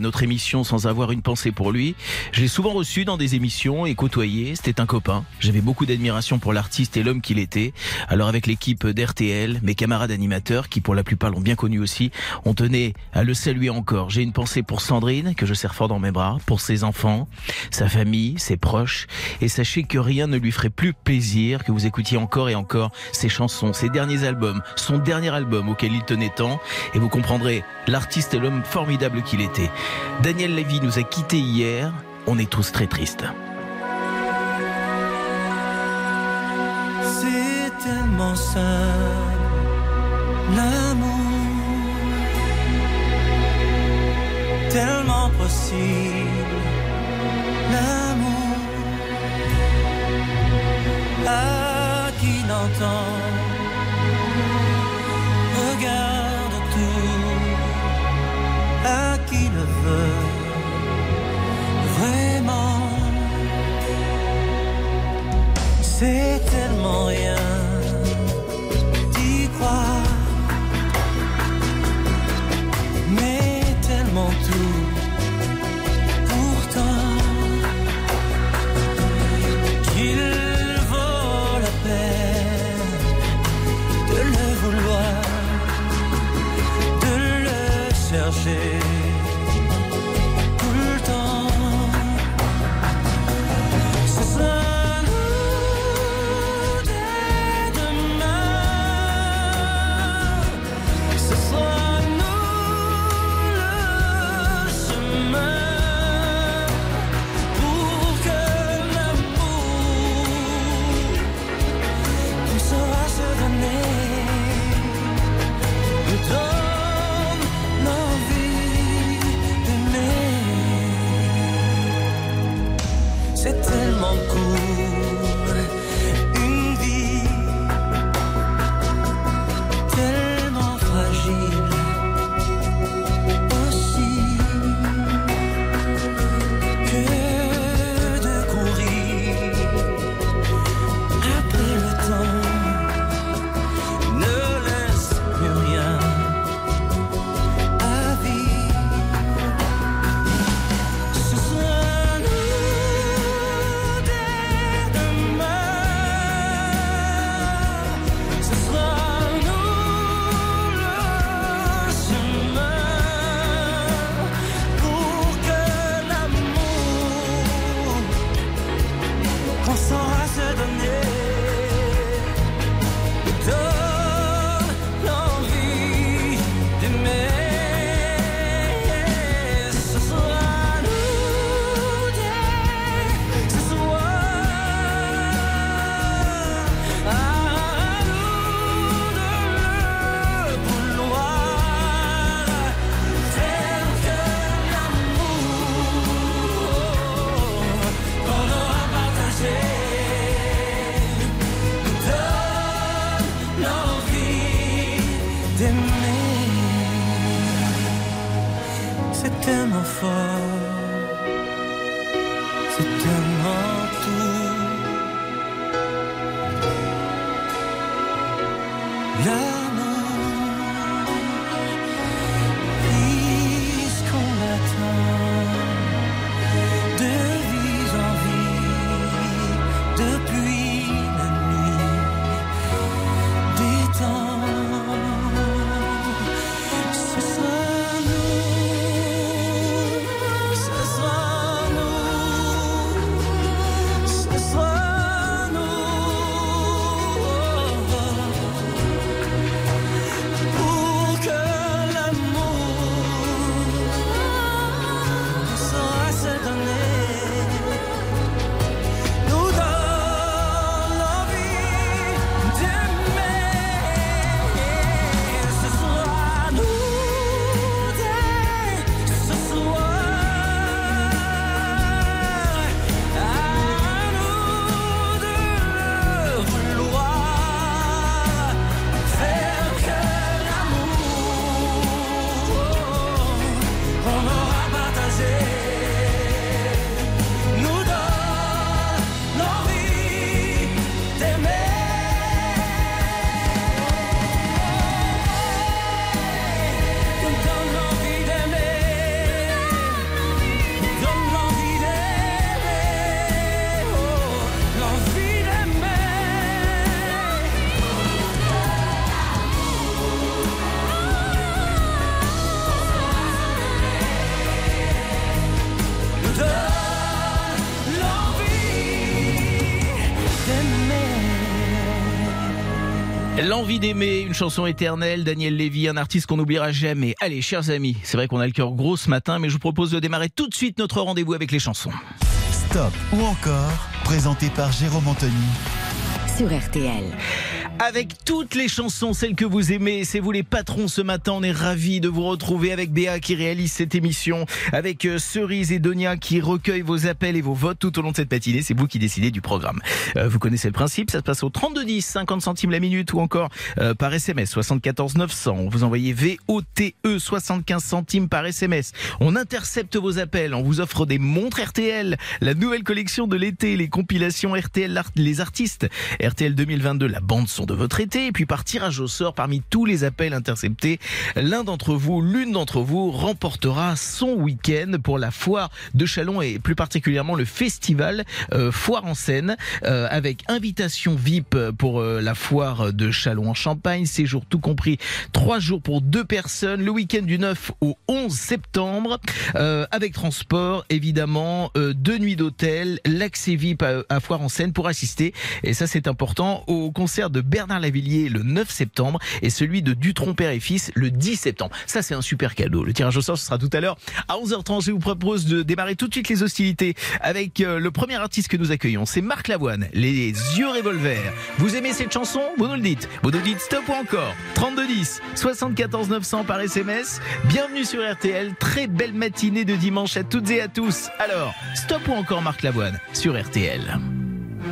notre émission sans avoir une pensée pour lui. J'ai souvent reçu dans des émissions et côtoyé, c'était un copain. J'avais beaucoup d'admiration pour l'artiste et l'homme qu'il était. Alors avec l'équipe d'RTL, mes camarades animateurs, qui pour la plupart l'ont bien connu aussi, on tenait à le saluer encore. J'ai une pensée pour Sandrine, que je serre fort dans mes bras, pour ses enfants, sa famille, ses proches. Et sachez que rien ne lui ferait plus plaisir que vous écoutiez encore et encore ses chansons, ses derniers albums, son dernier album auquel il tenait tant. Et vous comprendrez l'artiste et l'homme formidable qu'il était. Daniel Lévy nous a quittés hier. On est tous très tristes. C'est tellement simple, l'amour, tellement possible, l'amour, à qui n'entend, C'est tellement rien d'y croire, mais tellement tout. Pourtant, qu'il vaut la peine de le vouloir, de le chercher. C'est tellement fort, c'est tellement L'envie d'aimer, une chanson éternelle, Daniel Lévy, un artiste qu'on n'oubliera jamais. Allez, chers amis, c'est vrai qu'on a le cœur gros ce matin, mais je vous propose de démarrer tout de suite notre rendez-vous avec les chansons. Stop ou encore, présenté par Jérôme Anthony sur RTL. Avec toutes les chansons, celles que vous aimez, c'est vous les patrons ce matin. On est ravis de vous retrouver avec Béa qui réalise cette émission, avec euh, Cerise et Donia qui recueillent vos appels et vos votes tout au long de cette matinée. C'est vous qui décidez du programme. Euh, vous connaissez le principe, ça se passe au 3210, 50 centimes la minute ou encore euh, par SMS 74 900. Vous envoyez VOTE 75 centimes par SMS. On intercepte vos appels, on vous offre des montres RTL, la nouvelle collection de l'été, les compilations RTL, les artistes RTL 2022, la bande son de votre été. Et puis par tirage au sort, parmi tous les appels interceptés, l'un d'entre vous, l'une d'entre vous remportera son week-end pour la foire de Chalon et plus particulièrement le festival euh, Foire en scène euh, avec invitation VIP pour euh, la foire de Chalon en Champagne, séjour tout compris, trois jours pour deux personnes, le week-end du 9 au 11 septembre, avec transport évidemment, deux nuits d'hôtel, l'accès VIP à, à Foire en scène pour assister, et ça c'est important, au concert de Bernard Lavillier le 9 septembre et celui de Dutron Père et Fils le 10 septembre. Ça, c'est un super cadeau. Le tirage au sort, ce sera tout à l'heure à 11h30. Je vous propose de démarrer tout de suite les hostilités avec euh, le premier artiste que nous accueillons. C'est Marc Lavoine, Les Yeux Revolver. Vous aimez cette chanson? Vous nous le dites. Vous nous dites stop ou encore 3210 74 900 par SMS. Bienvenue sur RTL. Très belle matinée de dimanche à toutes et à tous. Alors, stop ou encore Marc Lavoine sur RTL.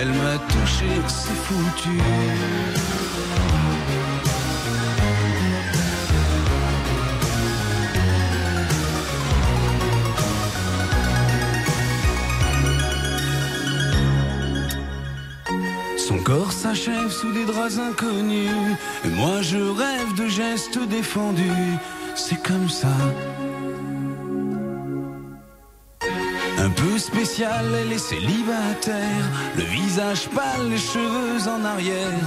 elle m'a touché, c'est foutu. Son corps s'achève sous des draps inconnus. Et moi je rêve de gestes défendus. C'est comme ça. Un peu spécial, elle est célibataire. Le visage pâle, les cheveux en arrière.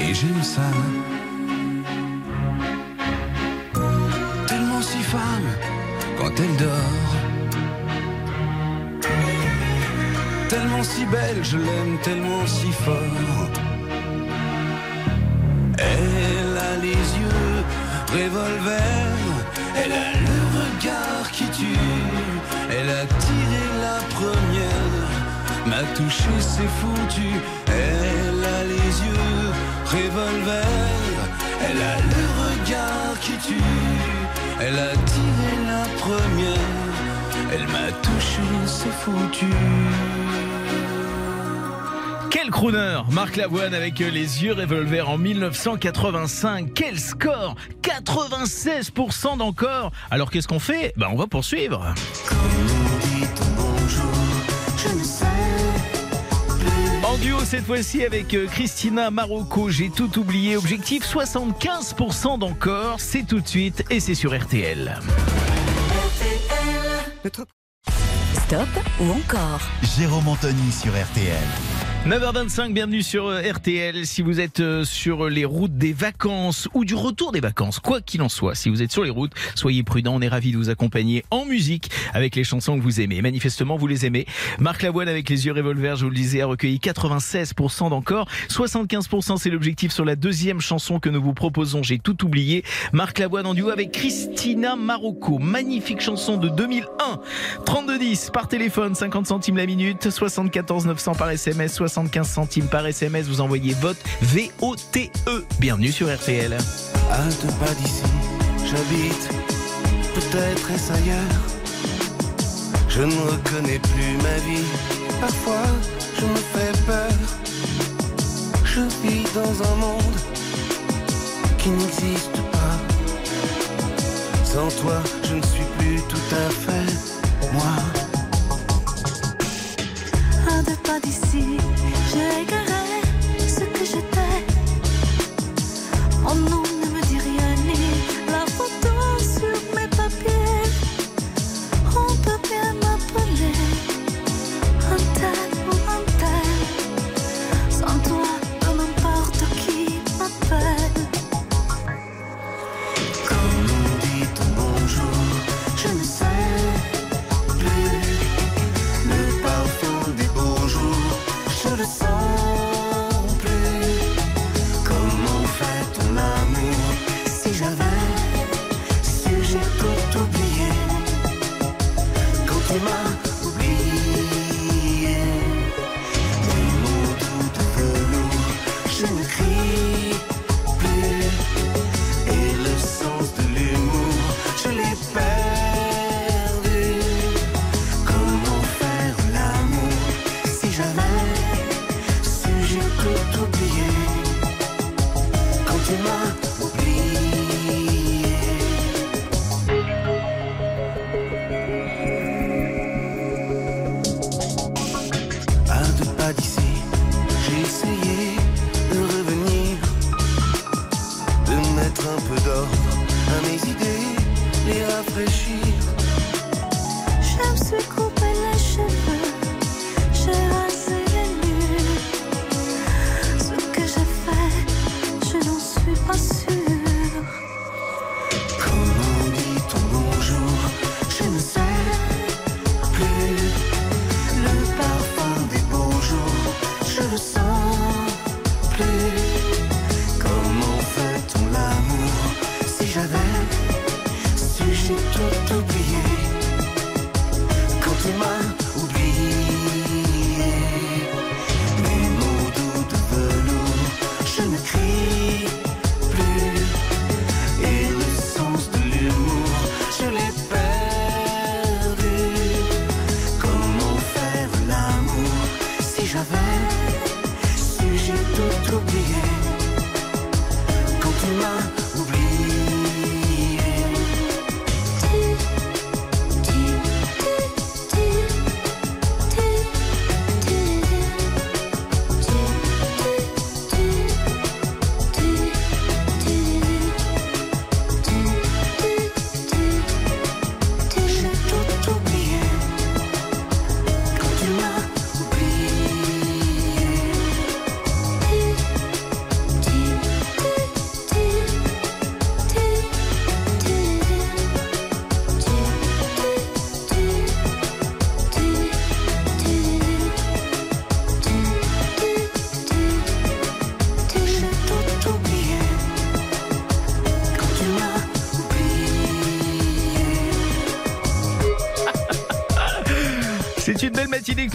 Et j'aime ça. Tellement si femme quand elle dort. Tellement si belle, je l'aime tellement si fort. Elle a les yeux revolver, elle a le regard qui tue, m'a touché, c'est foutu. Elle a les yeux revolver, elle a le regard qui tue, elle a tiré la première, elle m'a touché, c'est foutu. Quel crooner Marc Lavoine avec les yeux revolver en 1985. Quel score? 96% d'encore. Alors qu'est-ce qu'on fait? Ben on va poursuivre. En duo cette fois-ci avec euh, Christina Marocco, j'ai tout oublié. Objectif 75% d'encore. C'est tout de suite et c'est sur RTL. Stop ou encore? Jérôme Anthony sur RTL. 9h25, bienvenue sur euh, RTL. Si vous êtes euh, sur les routes des vacances ou du retour des vacances, quoi qu'il en soit, si vous êtes sur les routes, soyez prudents. On est ravis de vous accompagner en musique avec les chansons que vous aimez. Manifestement, vous les aimez. Marc Lavoine avec les yeux revolver, je vous le disais, a recueilli 96% d'encore. 75% c'est l'objectif sur la deuxième chanson que nous vous proposons. J'ai tout oublié. Marc Lavoine en duo avec Christina Marocco. Magnifique chanson de 2001. 3210 par téléphone, 50 centimes la minute, 74 900 par SMS, 75 centimes par SMS. Vous envoyez vote V-O-T-E. Bienvenue sur RTL. Deux pas d'ici, j'habite, peut-être est-ce ailleurs. Je ne reconnais plus ma vie, parfois je me fais peur. Je vis dans un monde qui n'existe pas. Sans toi, je ne suis plus tout à fait moi. Deux pas d'ici, j'ai égaré ce que j'étais. Mon nom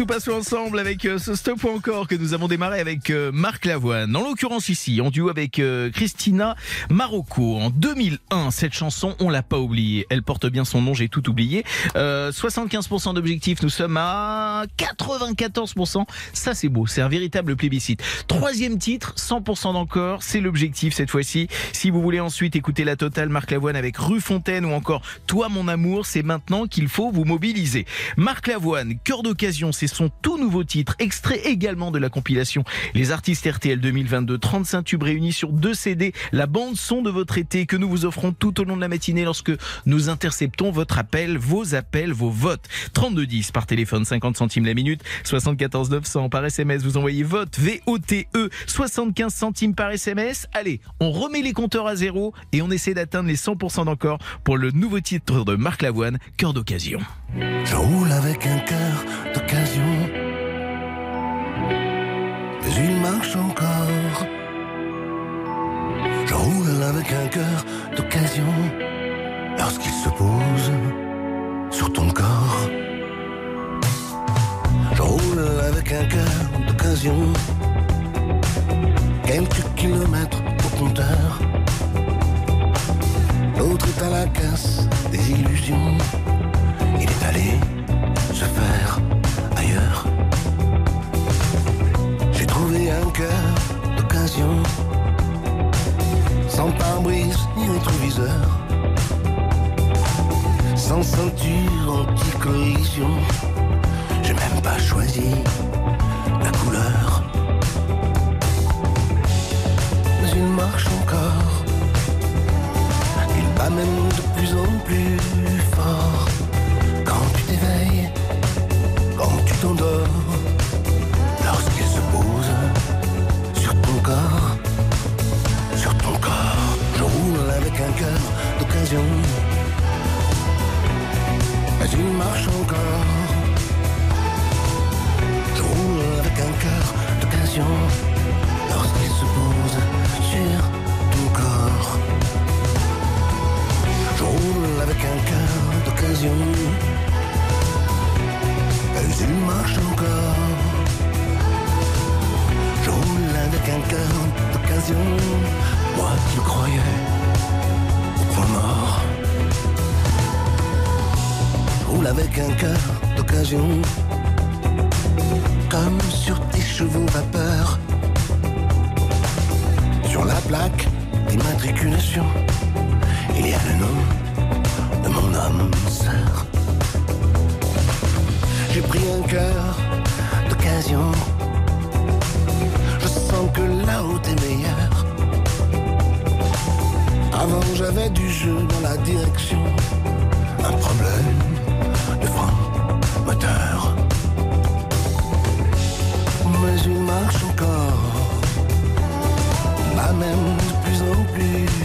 nous passons ensemble avec euh, ce stop ou encore que nous avons démarré avec euh, Marc Lavoine. En l'occurrence ici, en duo avec euh, Christina Marocco. En 2001, cette chanson, on l'a pas oubliée. Elle porte bien son nom, j'ai tout oublié. Euh, 75% d'objectifs, nous sommes à 94%. Ça c'est beau, c'est un véritable plébiscite. Troisième titre, 100% d'encore, c'est l'objectif cette fois-ci. Si vous voulez ensuite écouter la totale Marc Lavoine avec Rue Fontaine ou encore Toi mon amour, c'est maintenant qu'il faut vous mobiliser. Marc Lavoine, Cœur d'occasion, c'est son tout nouveau titre, extrait également de la compilation Les artistes RTL 2022, 35 tubes réunis sur deux CD, la bande son de votre été que nous vous offrons tout au long de la matinée lorsque nous interceptons votre appel, vos appels, vos votes. 3210 par téléphone, 50 centimes la minute, 74 900 par SMS, vous envoyez vote, V-O-T-E, 75 centimes par SMS. Allez, on remet les compteurs à zéro et on essaie d'atteindre les 100% d'encore pour le nouveau titre de Marc Lavoine, Cœur d'occasion. Je roule avec un cœur d'occasion. Avec un cœur d'occasion. Lorsqu'il se pose sur ton corps. Je roule avec un cœur d'occasion. Quelques kilomètres au compteur. L'autre est à la casse des illusions. Il est allé se faire ailleurs. J'ai trouvé un cœur sans ceinture anti-collision. J'ai même pas choisi la couleur. Mais il marche encore. Il bat même de plus en plus fort. Quand tu t'éveilles, quand tu t'endors, d'occasion. Mais il marche encore. Je roule avec un cœur d'occasion lorsqu'il se pose sur ton corps. Je roule avec un cœur d'occasion. Mais il marche encore. Je roule avec un cœur d'occasion. Moi qui le croyais avec un cœur d'occasion. Comme sur tes chevaux vapeur. Sur la plaque d'immatriculation, il y a le nom de mon âme sœur. J'ai pris un cœur d'occasion. Je sens que là-haut est meilleur. Avant j'avais du jeu dans la direction. Même de plus en plus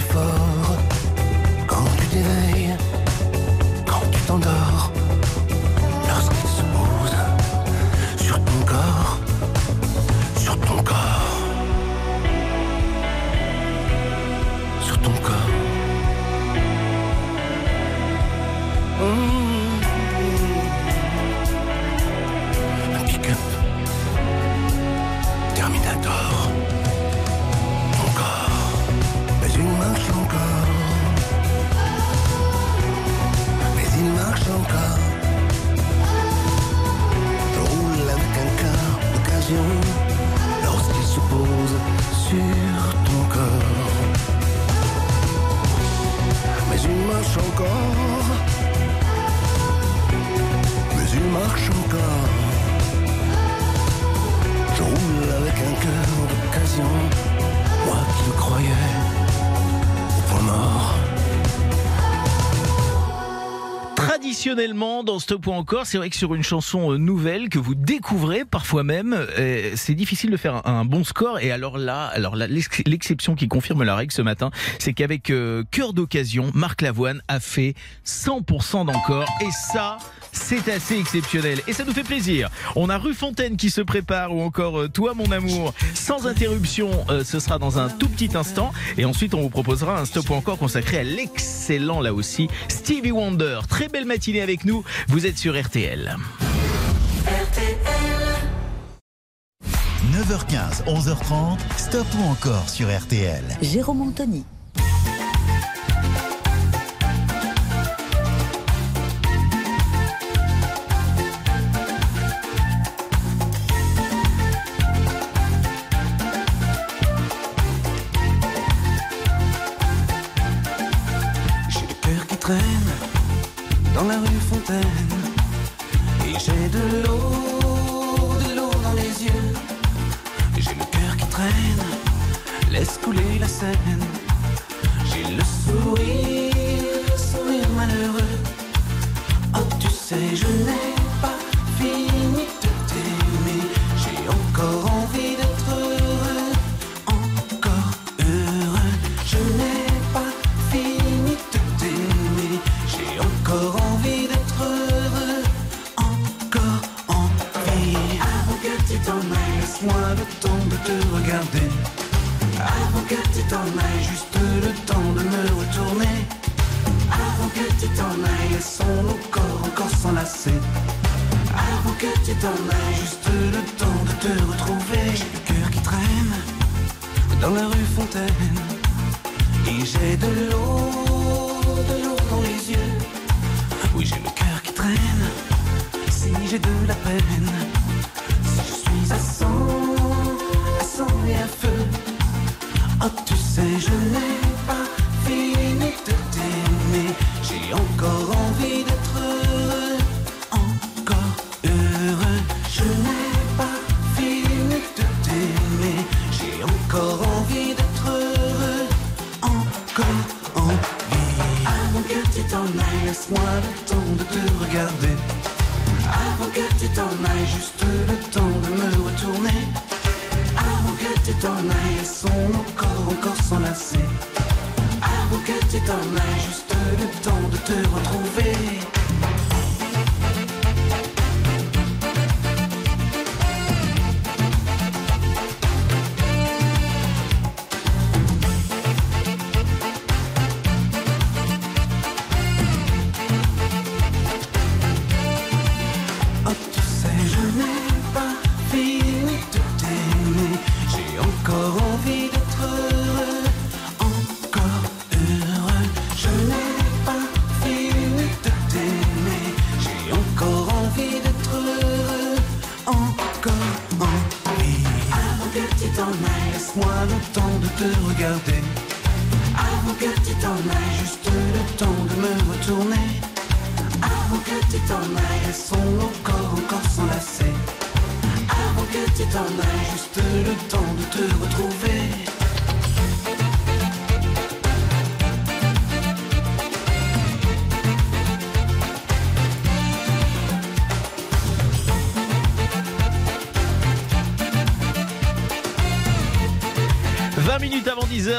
Traditionnellement, dans Stop ou encore, c'est vrai que sur une chanson euh, nouvelle que vous découvrez parfois même, euh, c'est difficile de faire un, bon score. Et alors là, alors l'exception qui confirme la règle ce matin, c'est qu'avec euh, cœur d'occasion, Marc Lavoine a fait 100% d'encore. Et ça, c'est assez exceptionnel. Et ça nous fait plaisir. On a Rue Fontaine qui se prépare ou encore euh, Toi mon amour, sans interruption, euh, ce sera dans un tout petit instant. Et ensuite, on vous proposera un Stop ou encore consacré à l'excellent là aussi Stevie Wonder. Très belle matinée avec nous. Vous êtes sur RTL. RTL. 9h15, 11h30, stop ou encore sur RTL. Jérôme Anthony.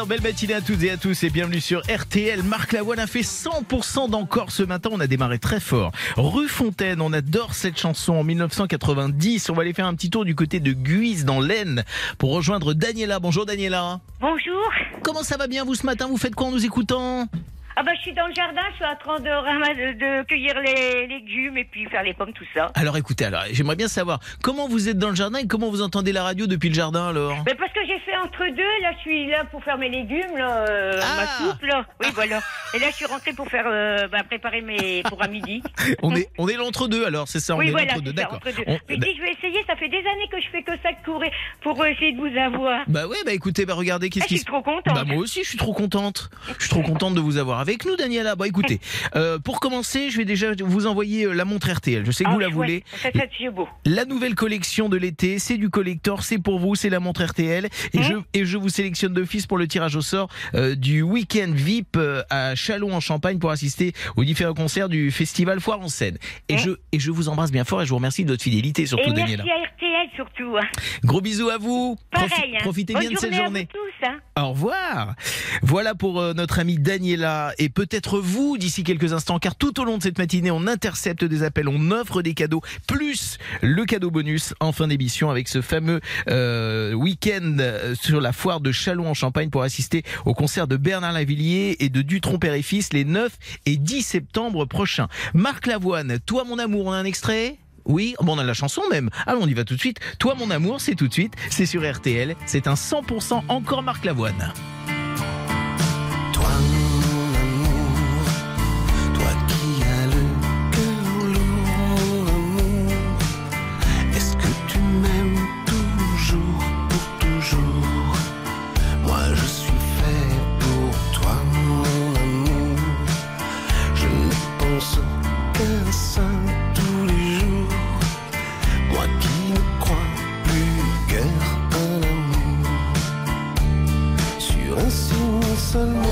belle matinée à toutes et à tous et bienvenue sur RTL. Marc Lavoine a fait 100% d'encore ce matin, on a démarré très fort. Rue Fontaine, on adore cette chanson en 1990. On va aller faire un petit tour du côté de Guise dans l'Aisne pour rejoindre Daniela. Bonjour Daniela. Bonjour. Comment ça va bien vous ce matin? Vous faites quoi en nous écoutant? Ah bah je suis dans le jardin, je suis en train de, cueillir les légumes et puis faire les pommes, tout ça. Alors écoutez, alors j'aimerais bien savoir comment vous êtes dans le jardin et comment vous entendez la radio depuis le jardin alors? Mais parce que j'ai fait entre deux, là je suis là pour faire mes légumes, là, euh, Ah. ma soupe, là. Oui, voilà. Et là je suis rentrée pour faire, euh, bah, préparer mes, pour à midi. On est, on est l'entre-deux alors, c'est ça, on oui, est voilà, l'entre-deux, c'est ça, d'accord. entre deux. On- bah- dis, je vais essayer, ça fait des années que je fais que ça de courir pour essayer de vous avoir. Bah ouais, bah écoutez, bah regardez qu'est-ce Ah, qui je se suis trop contente. Bah moi aussi, je suis trop contente. Je suis trop contente de vous avoir avec nous, Daniela. Bah écoutez, euh, pour commencer, je vais déjà vous envoyer euh, la montre RTL. Je sais que Ah, vous la voulez. Ça, ça, c'est beau. La nouvelle collection de l'été, c'est du collector, c'est pour vous, c'est la montre RTL. Et, je, et je vous sélectionne d'office pour le tirage au sort euh, du week-end VIP euh, à Chalon en Champagne pour assister aux différents concerts du festival Foire en Seine. Et, Hein je, et je vous embrasse bien fort et je vous remercie de votre fidélité, surtout Et merci Daniela. à RTL surtout. hein. Gros bisous à vous. Profi- Pareil. hein. profitez Bonne bien de cette journée à journée. vous tous. hein. Au revoir. Voilà pour notre amie Daniela et peut-être vous d'ici quelques instants car tout au long de cette matinée on intercepte des appels, on offre des cadeaux plus le cadeau bonus en fin d'émission avec ce fameux euh, week-end euh, sur la foire de Chalon en Champagne pour assister au concert de Bernard Lavillier et de Dutronc Père et Fils les 9 et 10 septembre prochains. Marc Lavoine, toi mon amour, on a un extrait? Oui, bon, on a la chanson même. Allons, on y va tout de suite. Toi, mon amour, c'est tout de suite. C'est sur RTL. C'est un 100% encore Marc Lavoine. Toi, sun.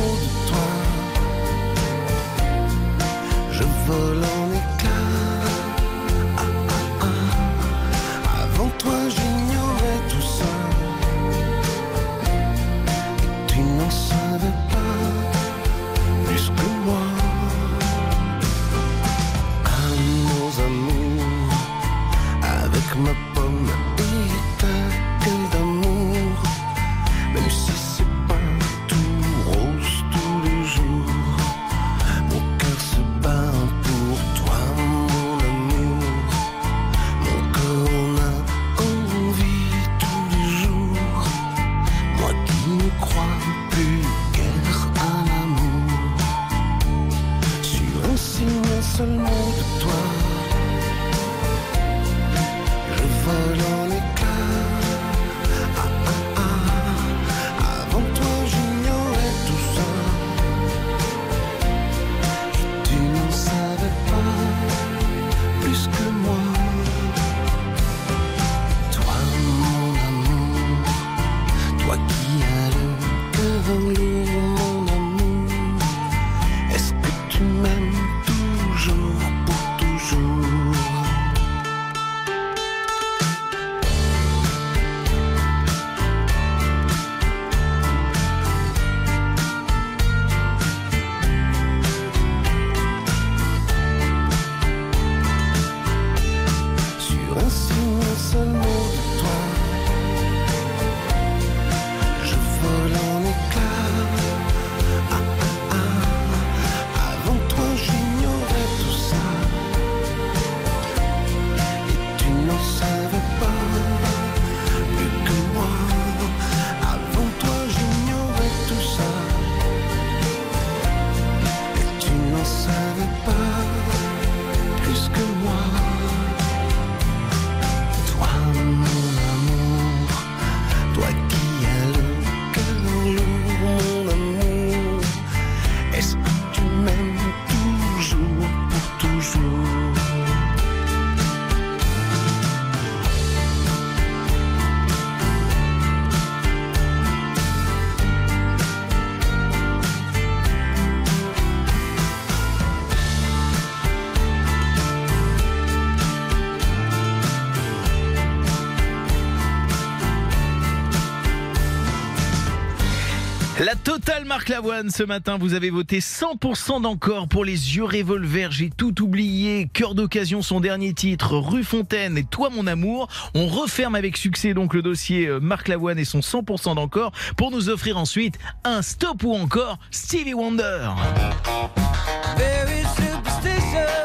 Marc Lavoine ce matin, vous avez voté 100% d'encore pour les yeux revolver. J'ai tout oublié. Cœur d'occasion, son dernier titre, Rue Fontaine et Toi mon amour. On referme avec succès donc le dossier euh, Marc Lavoine et son 100% d'encore pour nous offrir ensuite un stop ou encore Stevie Wonder.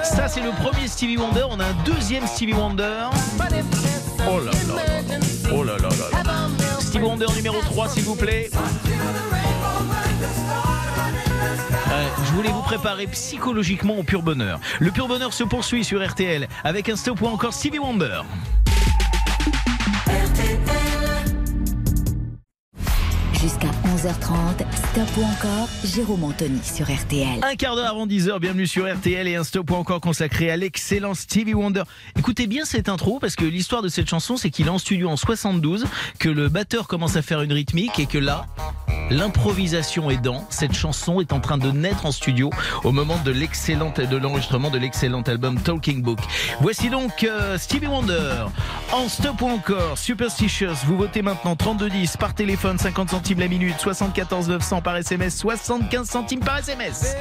Ça c'est le premier Stevie Wonder. On a un deuxième Stevie Wonder. Oh là là. Oh là là là là. Stevie Wonder numéro 3 s'il vous plaît. Euh, je voulais vous préparer psychologiquement au pur bonheur. Le pur bonheur se poursuit sur RTL avec un stop ou encore Stevie Wonder. Jusqu'à 11h30, Stop ou encore, Jérôme Anthony sur RTL. Un quart d'heure avant 10h, bienvenue sur RTL et un stop ou encore consacré à l'excellent Stevie Wonder. Écoutez bien cette intro parce que l'histoire de cette chanson c'est qu'il est en studio en 72, que le batteur commence à faire une rythmique et que là, l'improvisation aidant, cette chanson est en train de naître en studio au moment de l'enregistrement de l'excellent album Talking Book. Voici donc euh, Stevie Wonder en stop ou encore Superstitious. Vous votez maintenant 3210 par téléphone 50 centimes la minute, 74 900 par SMS, 75 centimes par SMS.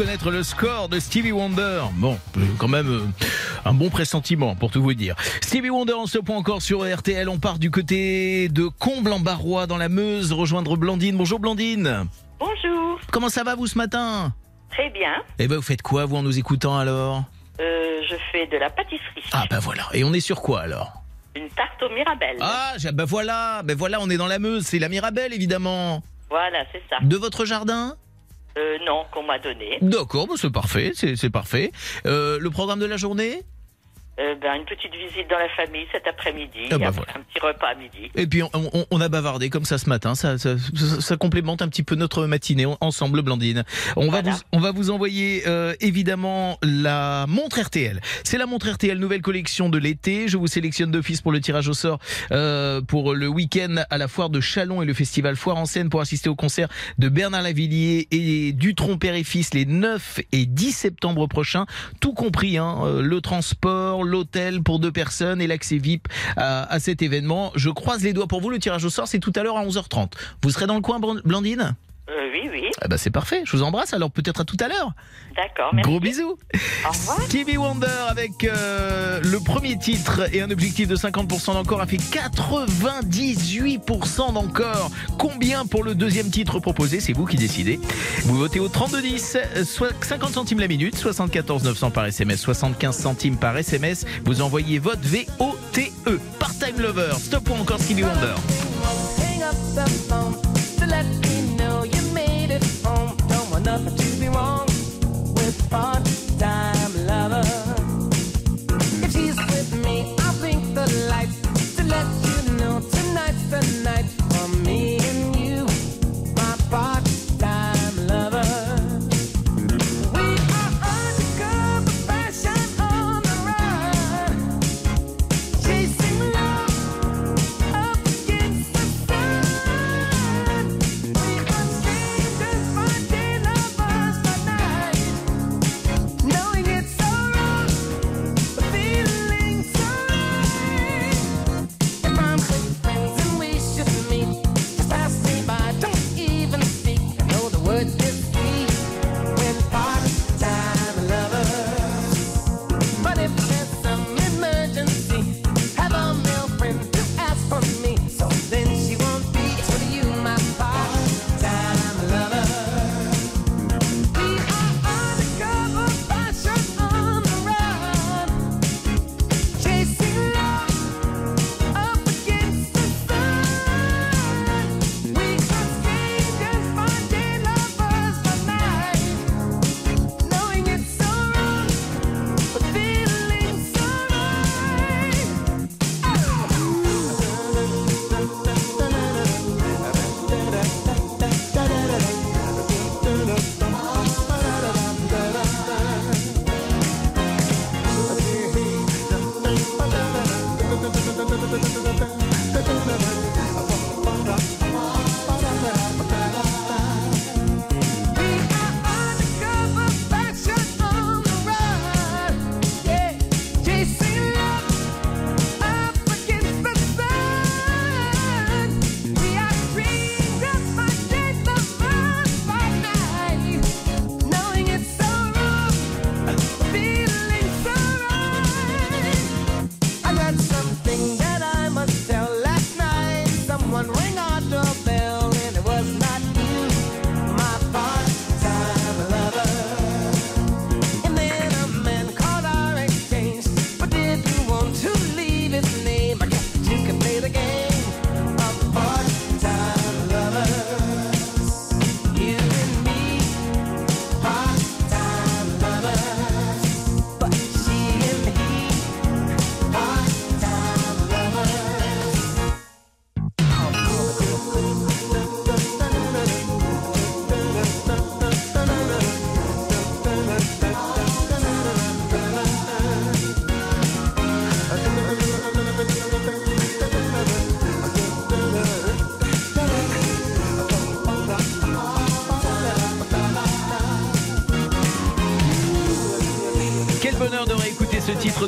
Connaître le score de Stevie Wonder. Bon, euh, quand même euh, un bon pressentiment pour tout vous dire. Stevie Wonder en ce point encore sur RTL. On part du côté de Comble-en-Barrois dans la Meuse rejoindre Blandine. Bonjour Blandine. Bonjour, Comment ça va vous ce matin? Très bien. Eh ben vous faites quoi vous en nous écoutant alors? Euh, je fais de la pâtisserie. Ah ben voilà. Et on est sur quoi alors? Une tarte au Mirabelle. Ah ben voilà, ben voilà, on est dans la Meuse, c'est la Mirabelle évidemment. Voilà, c'est ça. De votre jardin? Euh, non, qu'on m'a donné. D'accord, ben c'est parfait, c'est c'est parfait. Euh, le programme de la journée? Euh, ben, une petite visite dans la famille cet après-midi. Ah bah voilà. Un petit repas à midi. Et puis on, on- on a bavardé comme ça ce matin, ça, ça, ça- ça complémente un petit peu notre matinée en- ensemble, Blandine. On va vous, on va vous envoyer euh, évidemment la montre RTL. C'est la montre RTL nouvelle collection de l'été. Je vous sélectionne d'office pour le tirage au sort euh, pour le week-end à la foire de Chalon et le festival Foire en scène pour assister au concert de Bernard Lavillier et Dutron Père et Fils les 9 et 10 septembre prochains. Tout compris, hein, euh, le transport, l'hôtel pour deux personnes et l'accès VIP à, cet événement. Je croise les doigts pour vous. Le tirage au sort, c'est tout à l'heure à 11h30. Vous serez dans le coin, Blandine? Euh, oui, oui. ah bah C'est parfait. Je vous embrasse. Alors peut-être à tout à l'heure. D'accord, merci. Gros bisous. Au revoir. Stevie Wonder avec euh, le premier titre et un objectif de 50% d'encore a fait 98% d'encore. Combien pour le deuxième titre proposé? C'est vous qui décidez. Vous votez au 3210, euh, soit 50 centimes la minute, 74 900 par SMS, 75 centimes par SMS. Vous envoyez votre V-O-T-E. Part-time lover. Stop ou encore Stevie Wonder. Nothing to be wrong with part-time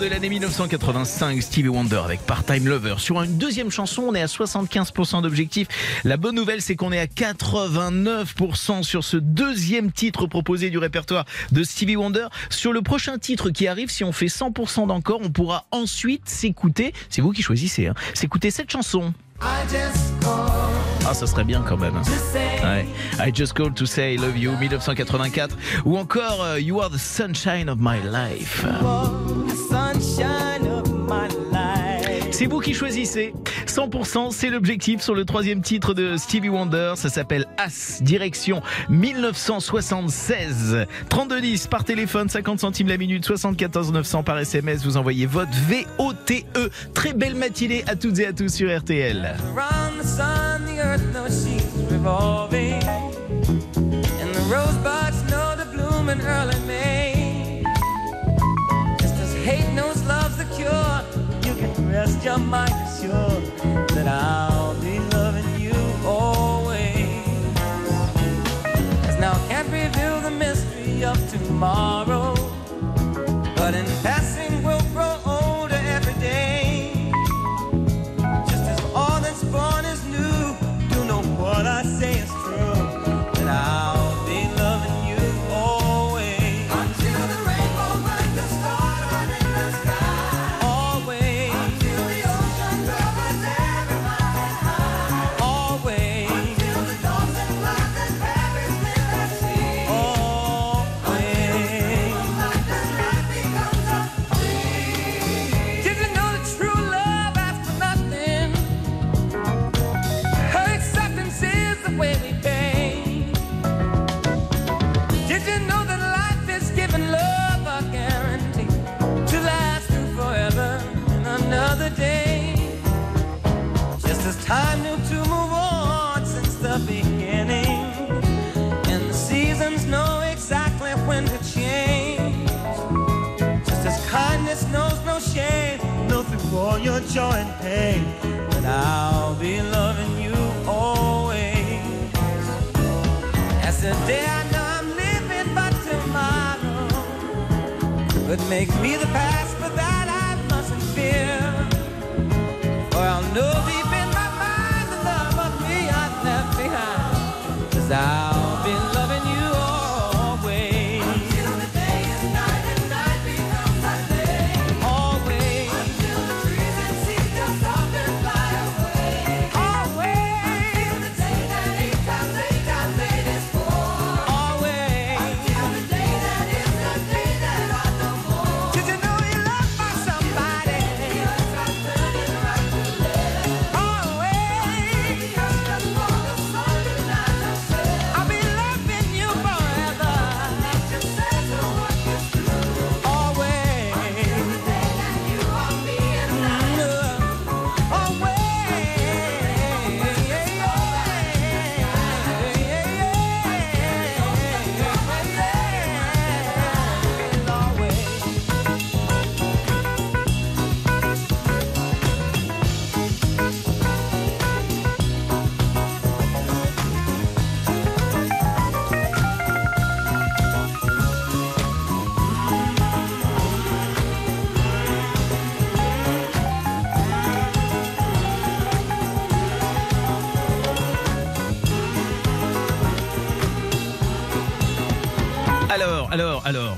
de l'année 1985, Stevie Wonder avec Part-Time Lover. Sur une deuxième chanson, on est à 75% d'objectif. La bonne nouvelle, c'est qu'on est à 89% sur ce deuxième titre proposé du répertoire de Stevie Wonder. Sur le prochain titre qui arrive, si on fait 100% d'encore, on pourra ensuite s'écouter, c'est vous qui choisissez, hein, s'écouter cette chanson. Ah, ça serait bien quand même. hein. I just called to say I love you, 1984. Ou encore euh, You are the sunshine of my life. C'est vous qui choisissez. 100%, c'est l'objectif sur le troisième titre de Stevie Wonder. Ça s'appelle As, direction 1976. 3210 par téléphone, 50 centimes la minute, 74 900 par SMS. Vous envoyez votre VOTE. Très belle matinée à toutes et à tous sur RTL. Hate knows love's the cure, you can rest your mind assured that I'll be loving you always. As now can't reveal the mystery of tomorrow, but in passing your joy and pain, that I'll be loving you always. As the day I know I'm living, but tomorrow could make me the past, but that I mustn't fear. For I'll know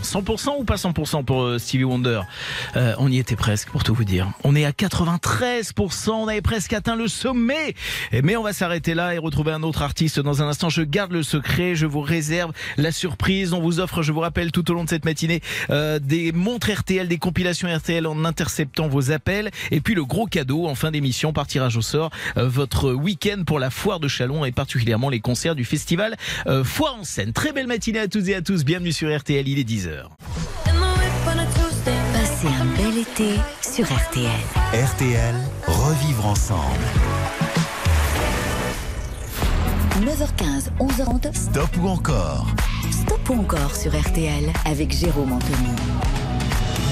100% ou pas 100% pour euh, Stevie Wonder? Euh, On y était presque, pour tout vous dire. On est à 93%, on avait presque atteint le sommet. Et- Mais on va s'arrêter là et retrouver un autre artiste dans un instant. Je garde le secret, je vous réserve la surprise. On vous offre, je vous rappelle, tout au long de cette matinée, euh, des montres RTL, des compilations RTL en interceptant vos appels. Et puis le gros cadeau en fin d'émission par tirage au sort, euh, votre week-end pour la foire de Chalon et particulièrement les concerts du festival euh, Foire en scène. Très belle matinée à toutes et à tous. Bienvenue sur RTL, il est 10h. Passez un bel été sur RTL. RTL, revivre ensemble. 9h15, 11h30, Stop ou encore? Stop ou encore sur RTL avec Jérôme Anthony.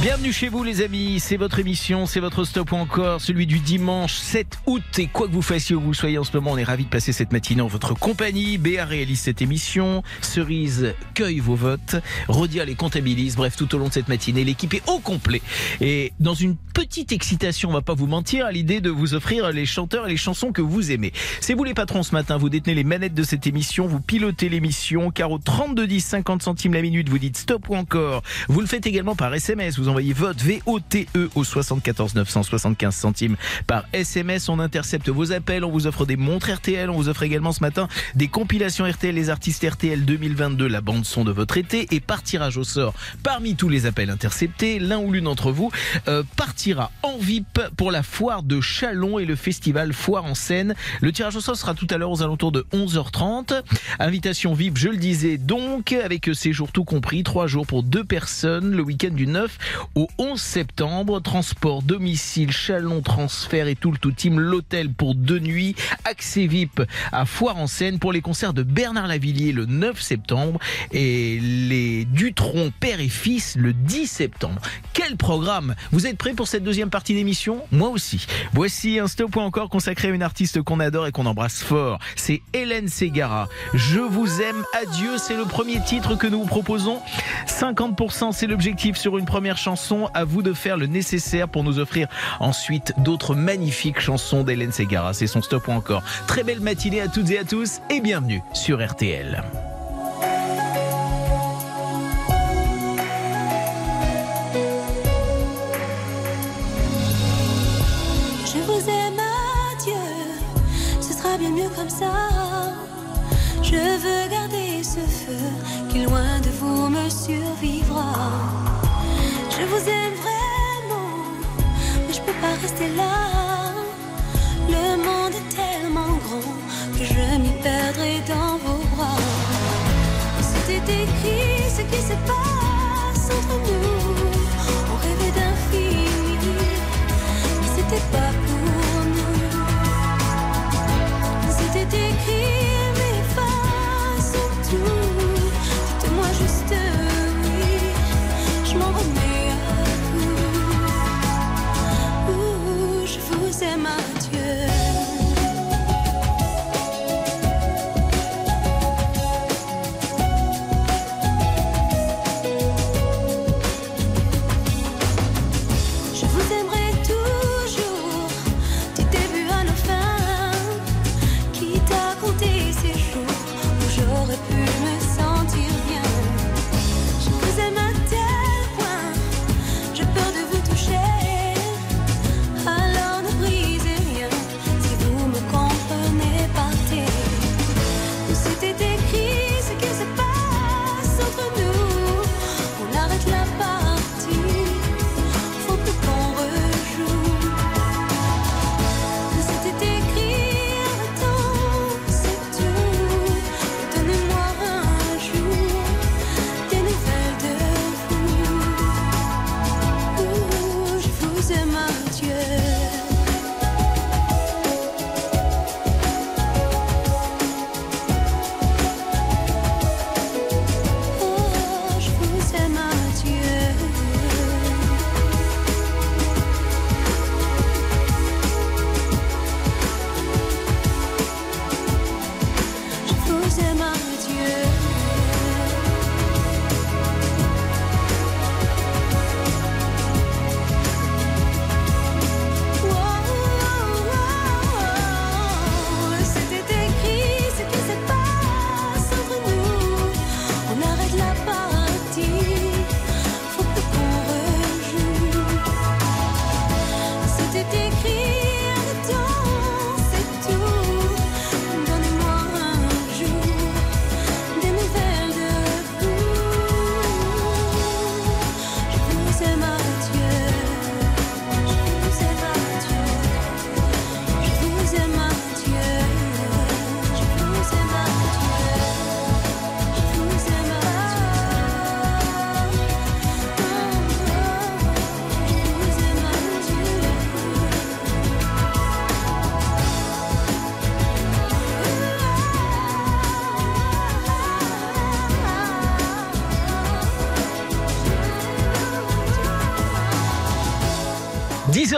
Bienvenue chez vous les amis, c'est votre émission, c'est votre stop ou encore celui du dimanche 7 août. Et quoi que vous fassiez où vous soyez en ce moment, on est ravis de passer cette matinée en votre compagnie. Béa réalise cette émission, Cerise cueille vos votes, Rodia les comptabilise, bref tout au long de cette matinée l'équipe est au complet. Et dans une petite excitation, on va pas vous mentir, à l'idée de vous offrir les chanteurs et les chansons que vous aimez. C'est vous les patrons ce matin, vous détenez les manettes de cette émission, vous pilotez l'émission, car au 32 10 50 centimes la minute. Vous dites stop ou encore. Vous le faites également par SMS, vous envoyez vote VOTE au 74 975 centimes par SMS. On intercepte vos appels, on vous offre des montres RTL, on vous offre également ce matin des compilations RTL, les artistes RTL 2022, la bande son de votre été et par tirage au sort parmi tous les appels interceptés, l'un ou l'une d'entre vous euh, partira en VIP pour la foire de Chalon et le festival Foire en scène. Le tirage au sort sera tout à l'heure aux alentours de 11h30. Invitation VIP, je le disais donc, avec séjour tout compris, trois jours pour deux personnes, le week-end du 9 au 11 septembre. Transport, domicile, chalon, transfert et tout le tout team. L'hôtel pour deux nuits. Accès VIP à Foire en Seine pour les concerts de Bernard Lavillier le 9 septembre et les Dutron père et fils le 10 septembre. Quel programme? Vous êtes prêts pour cette deuxième partie d'émission? Moi aussi. Voici un stop point encore consacré à une artiste qu'on adore et qu'on embrasse fort. C'est Hélène Segara. Je vous aime, adieu. C'est le premier titre que nous vous proposons. 50% c'est l'objectif sur une première chanson. À vous de faire le nécessaire pour nous offrir ensuite d'autres magnifiques chansons d'Hélène Segara. C'est son stop ou encore. Très belle matinée à toutes et à tous et bienvenue sur RTL. Je vous aime, adieu, ce sera bien mieux comme ça. Je veux garder ce feu qui loin de vous me survivra. Je vous aime vraiment, mais je peux pas rester là. Le monde est tellement grand que je m'y perdrai dans vos bras. C'était écrit ce qui se passe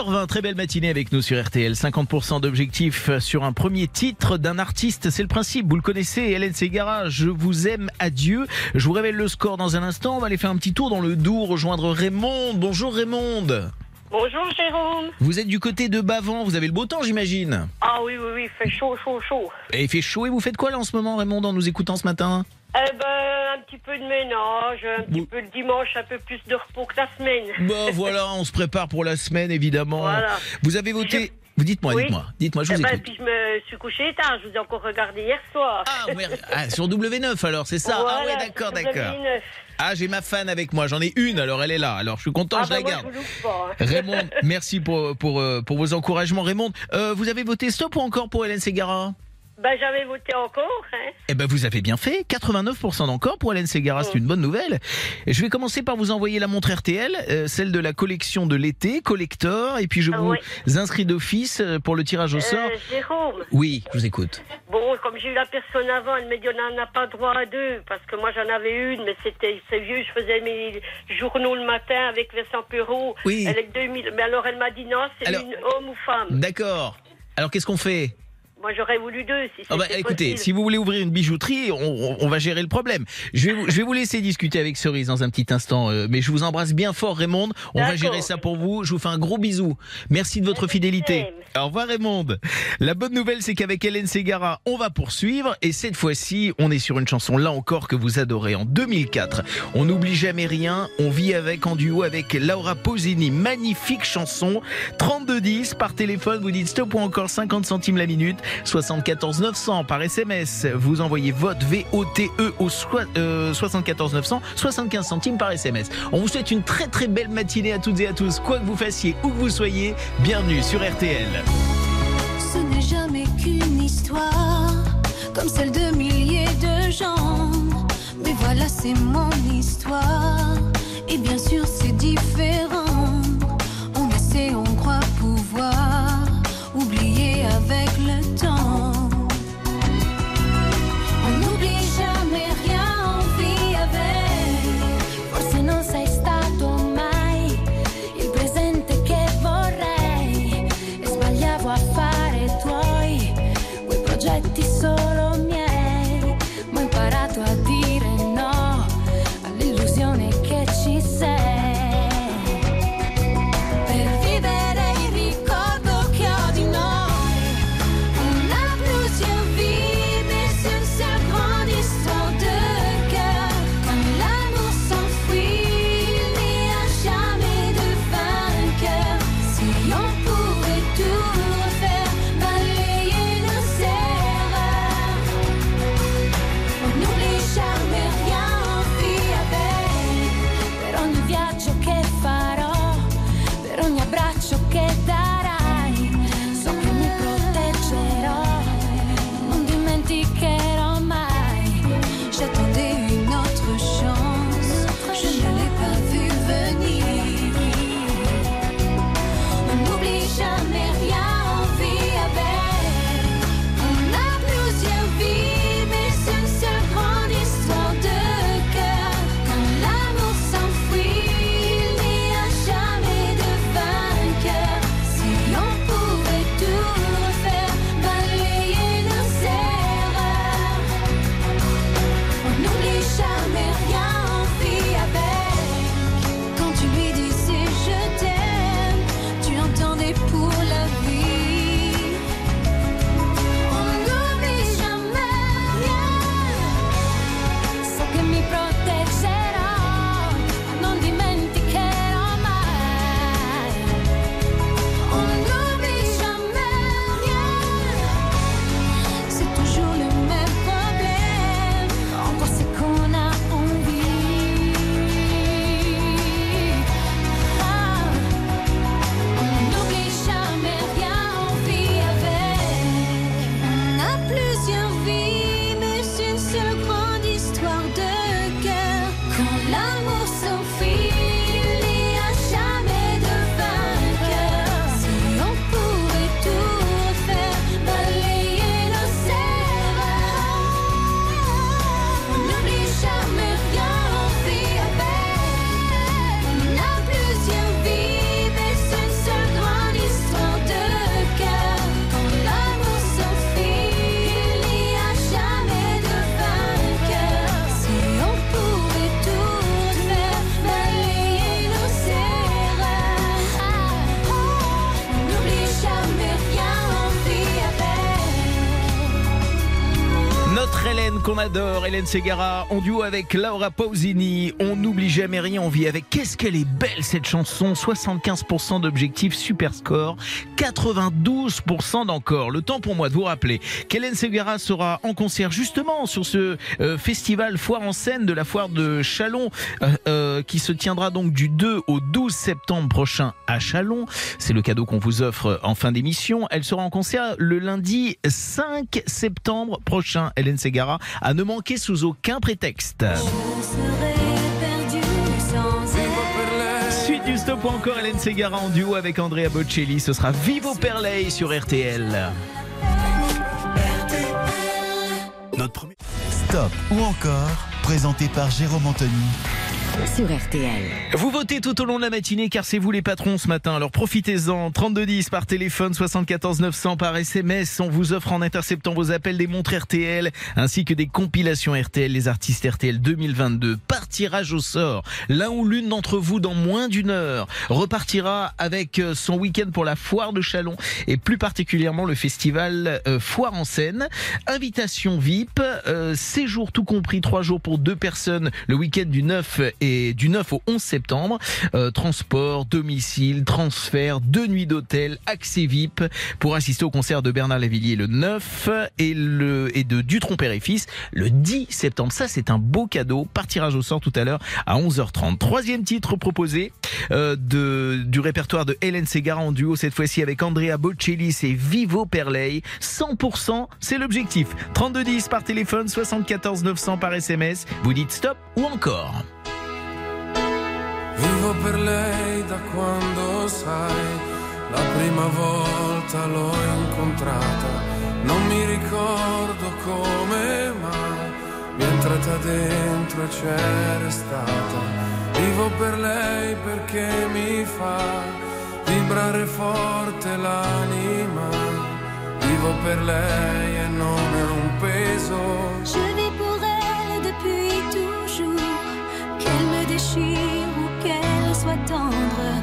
6h20, très belle matinée avec nous sur RTL. 50% d'objectifs sur un premier titre d'un artiste. C'est le principe, vous le connaissez, Hélène Ségara, Je vous aime, adieu. Je vous révèle le score dans un instant. On va aller faire un petit tour dans le Doubs, rejoindre Raymond. Bonjour Raymond. Bonjour Jérôme. Vous êtes du côté de Bavant, vous avez le beau temps j'imagine. Ah oui, oui, oui, il fait chaud, chaud, chaud. Et il fait chaud et vous faites quoi là en ce moment Raymond en nous écoutant ce matin? Eh ben, un petit peu de ménage, un petit peu le dimanche, un peu plus de repos que la semaine. Bon voilà, on se prépare pour la semaine évidemment. Voilà. Vous avez voté... Vous dites-moi, Oui. dites-moi, dites-moi, je Eh vous ben, écoute. puis je me suis couché tard, je vous ai encore regardé hier soir. Ah, ouais, ah, sur W9 alors, c'est ça Ah Voilà, ouais, d'accord, sur d'accord. W9. Ah, j'ai ma fan avec moi, j'en ai une, alors elle est là. Alors je suis content, Ah je ben, la moi, garde. je vous loupe pas. hein. Raymond, merci pour, pour, euh, pour vos encouragements. Raymond, euh, vous avez voté stop ou encore pour Hélène Ségara? Ben, j'avais voté encore, hein. Eh ben vous avez bien fait, 89% d'encore pour Hélène Ségara, c'est une bonne nouvelle. Je vais commencer par vous envoyer la montre RTL, euh, celle de la collection de l'été, collector, et puis je Ah vous ouais. inscris d'office euh, pour le tirage au sort. Euh, Jérôme, Oui, je vous écoute. bon, comme j'ai eu la personne avant, elle m'a dit on n'en a pas droit à deux, parce que moi j'en avais une, mais c'était c'est vieux, je faisais mes journaux le matin avec Vincent Perrault. Oui. Elle est de 2000, mais alors elle m'a dit non, c'est une homme ou femme. D'accord. Alors qu'est-ce qu'on fait? Moi j'aurais voulu deux, si Ah bah, écoutez, possible. si vous voulez ouvrir une bijouterie, on, on- on va gérer le problème. Je vais, vous, je vais vous laisser discuter avec Cerise dans un petit instant, euh, mais je vous embrasse bien fort, Raymond. On va gérer ça pour vous. Je vous fais un gros bisou. Merci de votre fidélité. Au revoir, Raymond. La bonne nouvelle, c'est qu'avec Hélène Ségara, on va poursuivre, et cette fois-ci, on est sur une chanson là encore que vous adorez. En 2004, on n'oublie jamais rien. On vit avec en duo avec Laura Pausini. Magnifique chanson. 3210 par téléphone. Vous dites stop ou encore 50 centimes la minute. 74 900 par SMS. Vous envoyez vote VOTE au euh, 74 900. 75 centimes par SMS. On vous souhaite une très très belle matinée à toutes et à tous. Quoi que vous fassiez, où que vous soyez, bienvenue sur RTL. Ce n'est jamais qu'une histoire, comme celle de milliers de gens. Mais voilà, c'est mon histoire. Et bien sûr, c'est différent. Notre Hélène qu'on adore, Hélène Segara, en duo avec Laura Pausini. On n'oublie jamais rien, on vit avec. Qu'est-ce qu'elle est belle cette chanson 75% d'objectifs, super score, 92% d'encore. Le temps pour moi de vous rappeler qu'Hélène Segara sera en concert justement sur ce euh, festival Foire en scène de la foire de Chalon euh, euh, qui se tiendra donc du 2 au 12 septembre prochain à Chalon. C'est le cadeau qu'on vous offre en fin d'émission. Elle sera en concert le lundi 5 septembre prochain, Segara, à ne manquer sous aucun prétexte. Suite du stop ou encore Hélène Segara en duo avec Andrea Bocelli. Ce sera Vivo Perley sur RTL. Notre premier Stop ou encore, présenté par Jérôme Anthony sur RTL. Vous votez tout au long de la matinée car c'est vous les patrons ce matin. Alors profitez-en. 3210 par téléphone, 74 900 par SMS. On vous offre en interceptant vos appels des montres RTL ainsi que des compilations RTL, les artistes RTL 2022. Par tirage au sort, l'un ou l'une d'entre vous dans moins d'une heure repartira avec euh, son week-end pour la foire de Chalon et plus particulièrement le festival euh, Foire en scène. Invitation VIP, euh, séjour tout compris, trois jours pour deux personnes le week-end du 9 et du 9 au 11 septembre. Euh, transport, domicile, transfert, deux nuits d'hôtel, accès VIP pour assister au concert de Bernard Lavillier le 9 et le et de Dutron Père et Fils le 10 septembre. Ça c'est un beau cadeau. Par tirage au sort tout à l'heure à 11h30. Troisième titre proposé euh, de du répertoire de Hélène Segara en duo cette fois-ci avec Andrea Bocelli, c'est Vivo Perley. 100%, c'est l'objectif. 3210 par téléphone, 74 900 par SMS. Vous dites stop ou encore? Vivo per lei da quando sai, la prima volta l'ho incontrata, non mi ricordo come mai, mi è entrata dentro e c'è restata. Vivo per lei perché mi fa vibrare forte l'anima, vivo per lei e non è un peso. Je vis pour elle depuis toujours, qu'elle me déchire ou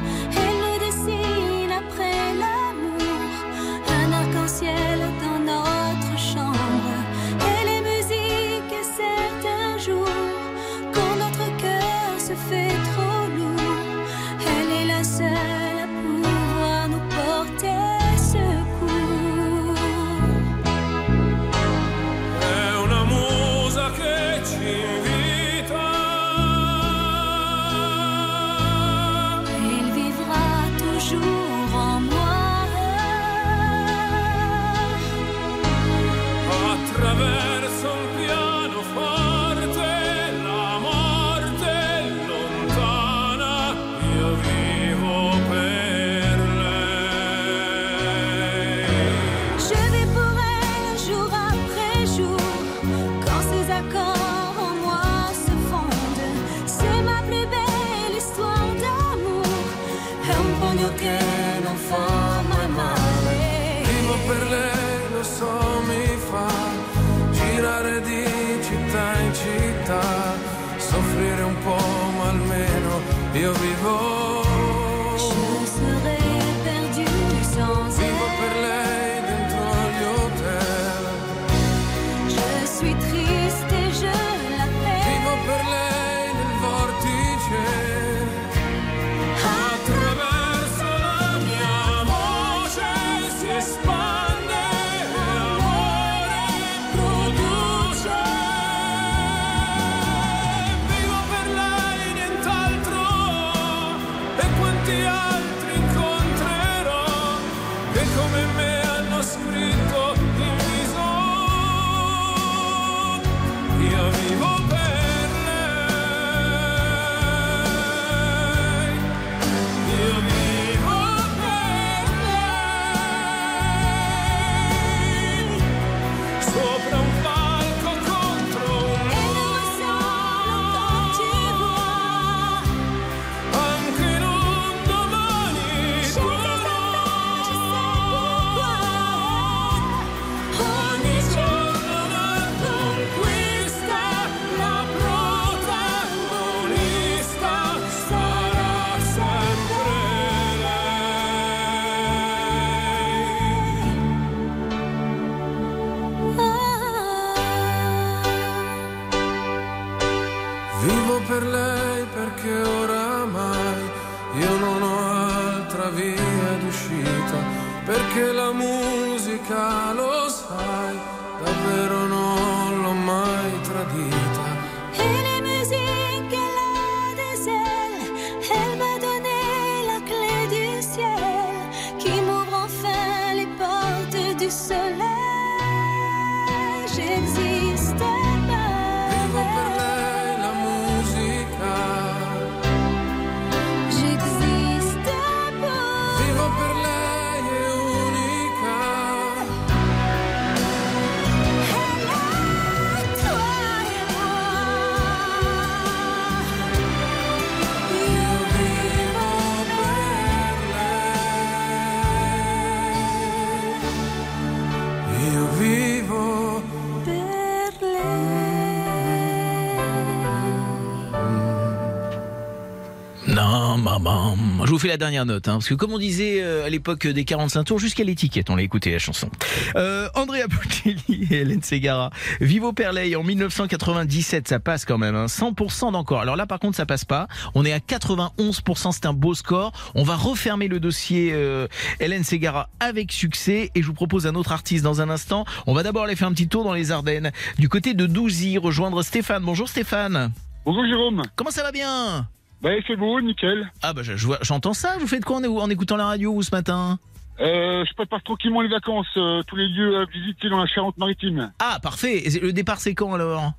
Je vous fais la dernière note, hein, parce que comme on disait euh, à l'époque des 45 tours, jusqu'à l'étiquette, on l'a écouté la chanson. Euh, Andrea Bocelli et Hélène Segara. Vivo Perley en 1997, ça passe quand même, hein, 100% d'encore. Alors là, par contre, ça passe pas. On est à 91%, c'est un beau score. On va refermer le dossier euh, Hélène Segara avec succès, et je vous propose un autre artiste dans un instant. On va d'abord aller faire un petit tour dans les Ardennes, du côté de Douzy, rejoindre Stéphane. Bonjour Stéphane. Bonjour Jérôme. Comment ça va bien? Bah c'est beau, nickel. Ah bah je- je vois- j'entends ça. Vous faites quoi? En, en écoutant la radio vous ce matin? Euh, je prépare tranquillement les vacances, euh, tous les lieux à visiter dans la Charente-Maritime. Ah parfait. Et le départ c'est quand alors?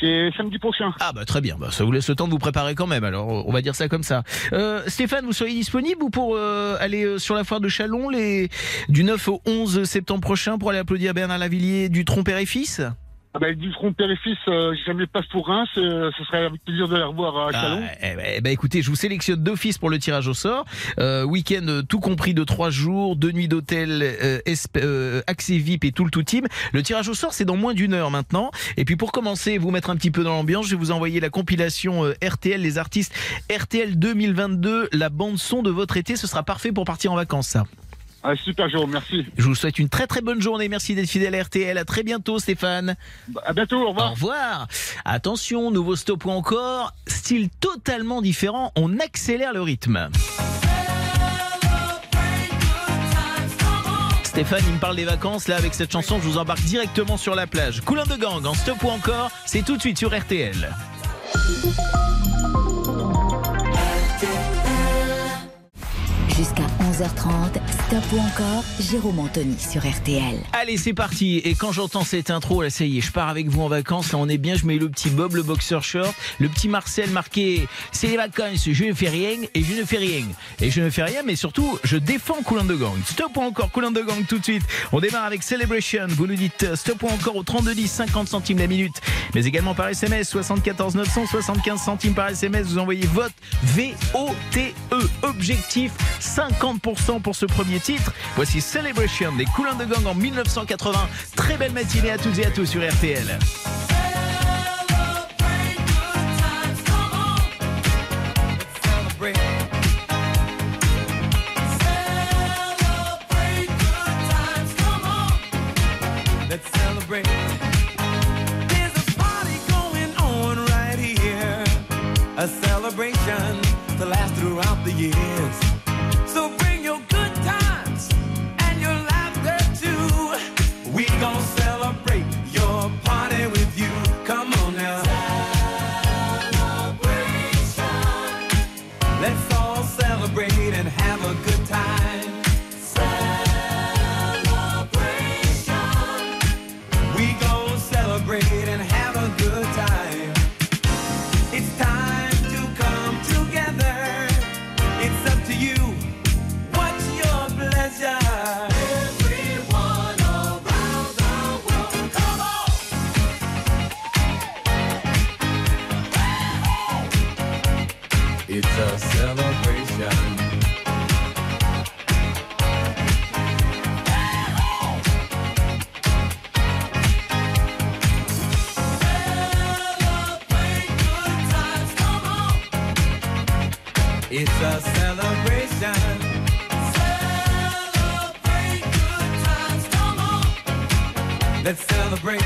C'est samedi prochain. Ah bah très bien. Bah, ça vous laisse le temps de vous préparer quand même. Alors on va dire ça comme ça. Euh, Stéphane, vous seriez disponible ou pour euh, aller euh, sur la foire de Chalon les du 9 au 11 septembre prochain pour aller applaudir Bernard Lavillier du Tromper et Fils? Ah bah, du front père et fils, euh, jamais passe pour Reims, euh, ce serait avec plaisir de les revoir à Ah, Chalon. eh ben, eh ben, écoutez, je vous sélectionne d'office pour le tirage au sort. Euh, Week-end euh, tout compris de trois jours, deux nuits d'hôtel, euh, euh, accès VIP et tout le tout team. Le tirage au sort, c'est dans moins d'une heure maintenant. Et puis pour commencer, vous mettre un petit peu dans l'ambiance, je vais vous envoyer la compilation RTL, les artistes RTL 2022, la bande son de votre été. Ce sera parfait pour partir en vacances, ça. Ah, super Jérôme, merci. Je vous souhaite une très très bonne journée. Merci d'être fidèle à RTL. À très bientôt, Stéphane. Bah, à bientôt, au revoir. Au revoir. Attention, nouveau stop ou encore. Style totalement différent. On accélère le rythme. Stéphane, il me parle des vacances. Là, avec cette chanson, je vous embarque directement sur la plage. Coulin de gang, en stop ou encore, c'est tout de suite sur RTL. Jusqu'à 11h30, Stop ou encore, Jérôme Anthony sur RTL. Allez, c'est parti. Et quand j'entends cette intro, là, ça y est, je pars avec vous en vacances. Là, on est bien. Je mets le petit Bob, le boxer short, le petit Marcel marqué. C'est les vacances. Je ne fais rien et je ne fais rien. Et je ne fais rien, mais surtout, je défends Coulin de Gang. Stop ou encore Coulin de Gang tout de suite. On démarre avec Celebration. Vous nous dites euh, stop ou encore au 3210, 50 centimes la minute. Mais également par SMS, 74 900, 75 centimes par SMS. Vous envoyez vote V-O-T-E. Objectif 50% pour ce premier titre. Voici Celebration des Coulins de Gang en 1980. Très belle matinée à toutes et à tous sur RTL. To last throughout the years. It's a celebration. Celebrate good times, come on. Let's celebrate.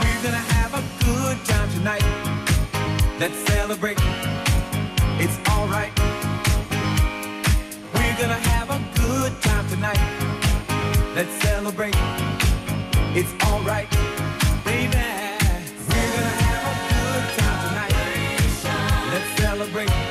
We're gonna have a good time tonight. Let's celebrate. It's alright. We're gonna have a good time tonight. Let's celebrate. It's alright, celebrate.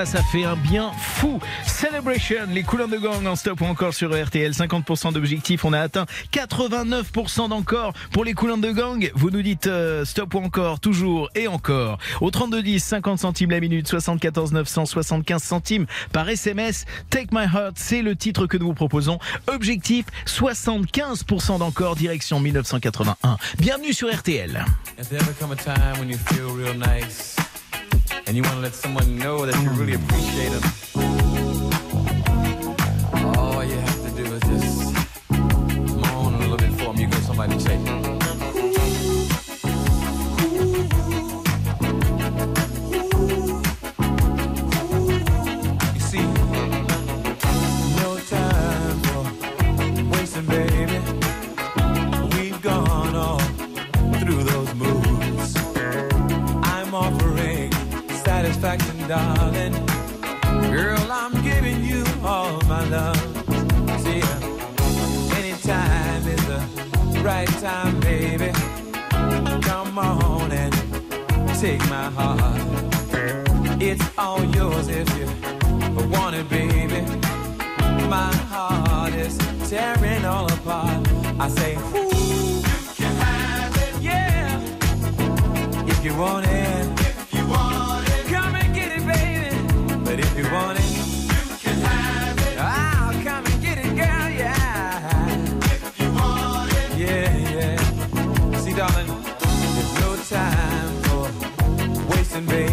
Ça, ça fait un bien fou. Celebration, les couleurs de gang en stop ou encore sur RTL. 50% d'objectifs, on a atteint 89% d'encore pour les couleurs de gang. Vous nous dites euh, stop ou encore, toujours et encore. Au 3210, 50 centimes la minute, 74 975 centimes par SMS. Take My Heart, c'est le titre que nous vous proposons. Objectif, 75% d'encore, direction 1981. Bienvenue sur RTL. Has there ever come a time when you feel real nice and you want to let someone know that you really appreciate them? All you have to do is just moan a little bit for them. You go somebody say, darling. Girl, I'm giving you all my love. See, anytime is the right time, baby. Come on and take my heart. It's all yours if you want it, baby. My heart is tearing all apart. I say, Ooh, you can have it, yeah. If you want it, But if you want it, you can have it. I'll come and get it, girl, yeah. If you want it, yeah, yeah. See, darling, there's no time for wasting, baby.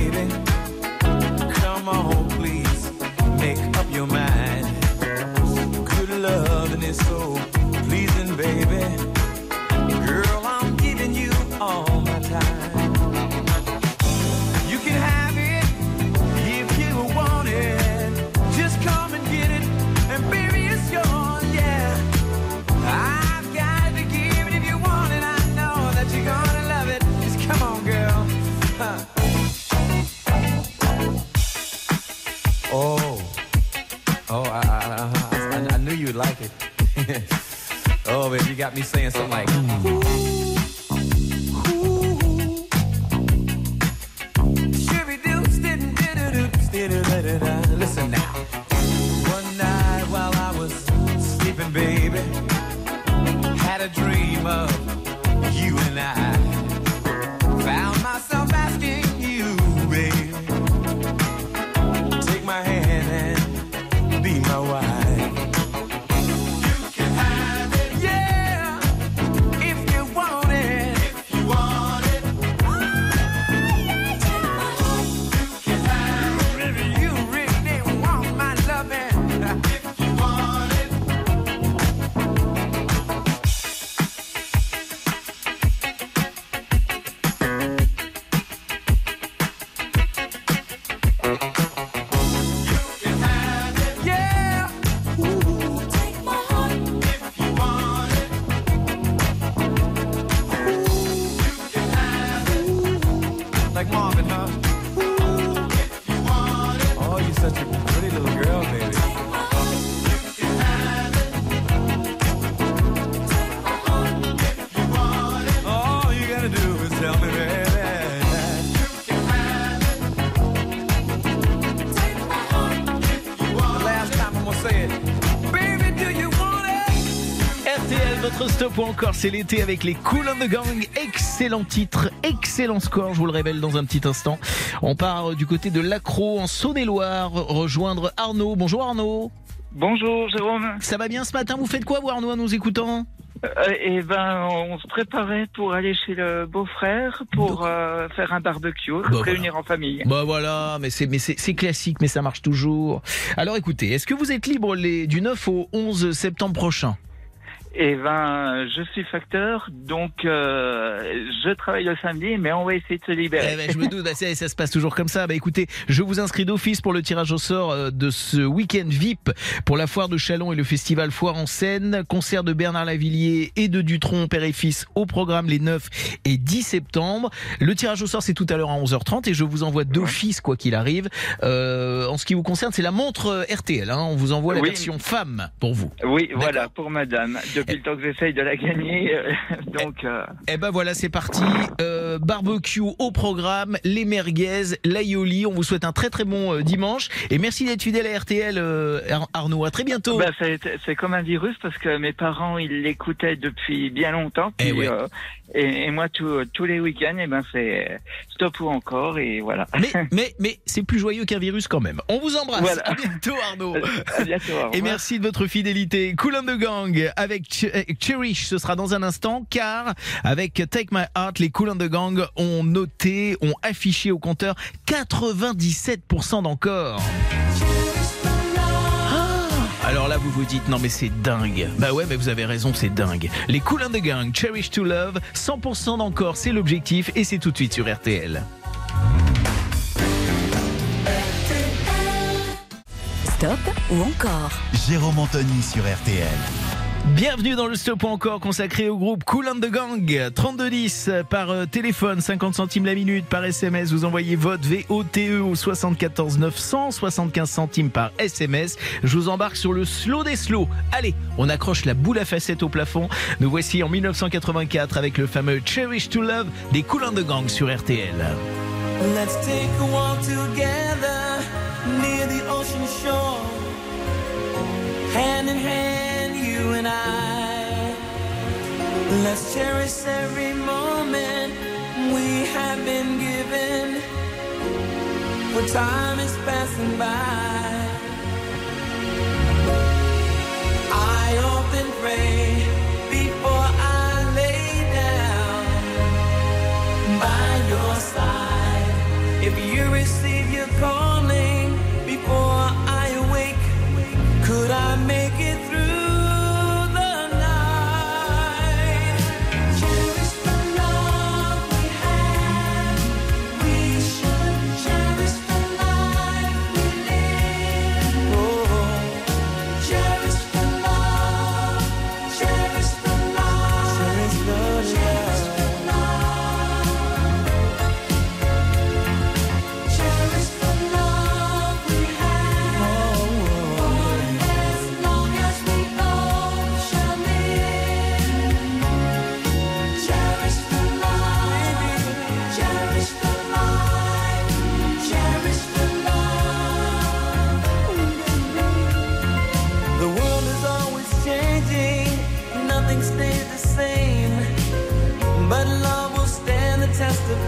Encore c'est l'été avec les Cool on the Gang. Excellent titre, excellent score, je vous le révèle dans un petit instant. On part du côté de l'Acro en Saône-et-Loire, rejoindre Arnaud. Bonjour Arnaud. Bonjour Jérôme. Ça va bien ce matin? Vous faites quoi vous Arnaud en nous écoutant? Euh, eh ben, on se préparait pour aller chez le beau-frère pour euh, faire un barbecue, se Bah, réunir en famille. Bah voilà, mais c'est mais c'est c'est classique, mais ça marche toujours. Alors écoutez, est-ce que vous êtes libre les, du 9 au 11 septembre prochain? Eh ben, je suis facteur, donc euh, je travaille le samedi, mais on va essayer de se libérer. Eh ben, je me doute, bah, ça, ça se passe toujours comme ça. Bah écoutez, je vous inscris d'office pour le tirage au sort euh, de ce week-end VIP pour la foire de Chalon et le festival Foire en scène. Concert de Bernard Lavillier et de Dutronc, père et fils, au programme les 9 et 10 septembre. Le tirage au sort, c'est tout à l'heure à 11h30 et je vous envoie d'office, quoi qu'il arrive. Euh, en ce qui vous concerne, c'est la montre euh, RTL. Hein. On vous envoie la Oui. version femme pour vous. Oui, voilà, pour madame. Depuis le temps que j'essaye de la gagner, euh, donc... euh, Eh ben voilà, c'est parti. Euh, barbecue au programme, les merguez, l'aïoli. On vous souhaite un très très bon euh, dimanche. Et merci d'être fidèle à RTL, euh, Ar- Arnaud. À très bientôt. bah, c'est c'est comme un virus parce que mes parents, ils l'écoutaient depuis bien longtemps. Eh puis, ouais. euh, et, et moi, tout- tous les week-ends, eh ben, c'est stop ou encore, et voilà. Mais, mais, mais c'est plus joyeux qu'un virus quand même. On vous embrasse. Voilà. À bientôt, Arnaud. À bientôt, Et merci de votre fidélité. Cool on the Gang avec Cherish, ce sera dans un instant, car avec Take My Heart, les Cool on the Gang ont noté, ont affiché au compteur 97% d'encore. Ah Alors là, vous vous dites, non mais c'est dingue. Bah ouais, mais vous avez raison, c'est dingue. Les Cool the Gang, Cherish to Love, 100% d'encore, c'est l'objectif et c'est tout de suite sur RTL. Stop ou encore? Jérôme Anthony sur RTL. Bienvenue dans le Stop encore consacré au groupe Cool and the Gang. 3210 par euh, téléphone, 50 centimes la minute par SMS. Vous envoyez votre VOTE au 74 900, 75 centimes par SMS. Je vous embarque sur le slow des slows. Allez, on accroche la boule à facettes au plafond. Nous voici en 1984 avec le fameux Cherish to Love des Cool and the Gang sur RTL. Let's take a walk together near the ocean shore. Hand in hand, you and I. Let's cherish every moment we have been given. For time is passing by. I often pray before I lay down by your side. If you receive your calling before I awake, could I make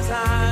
time.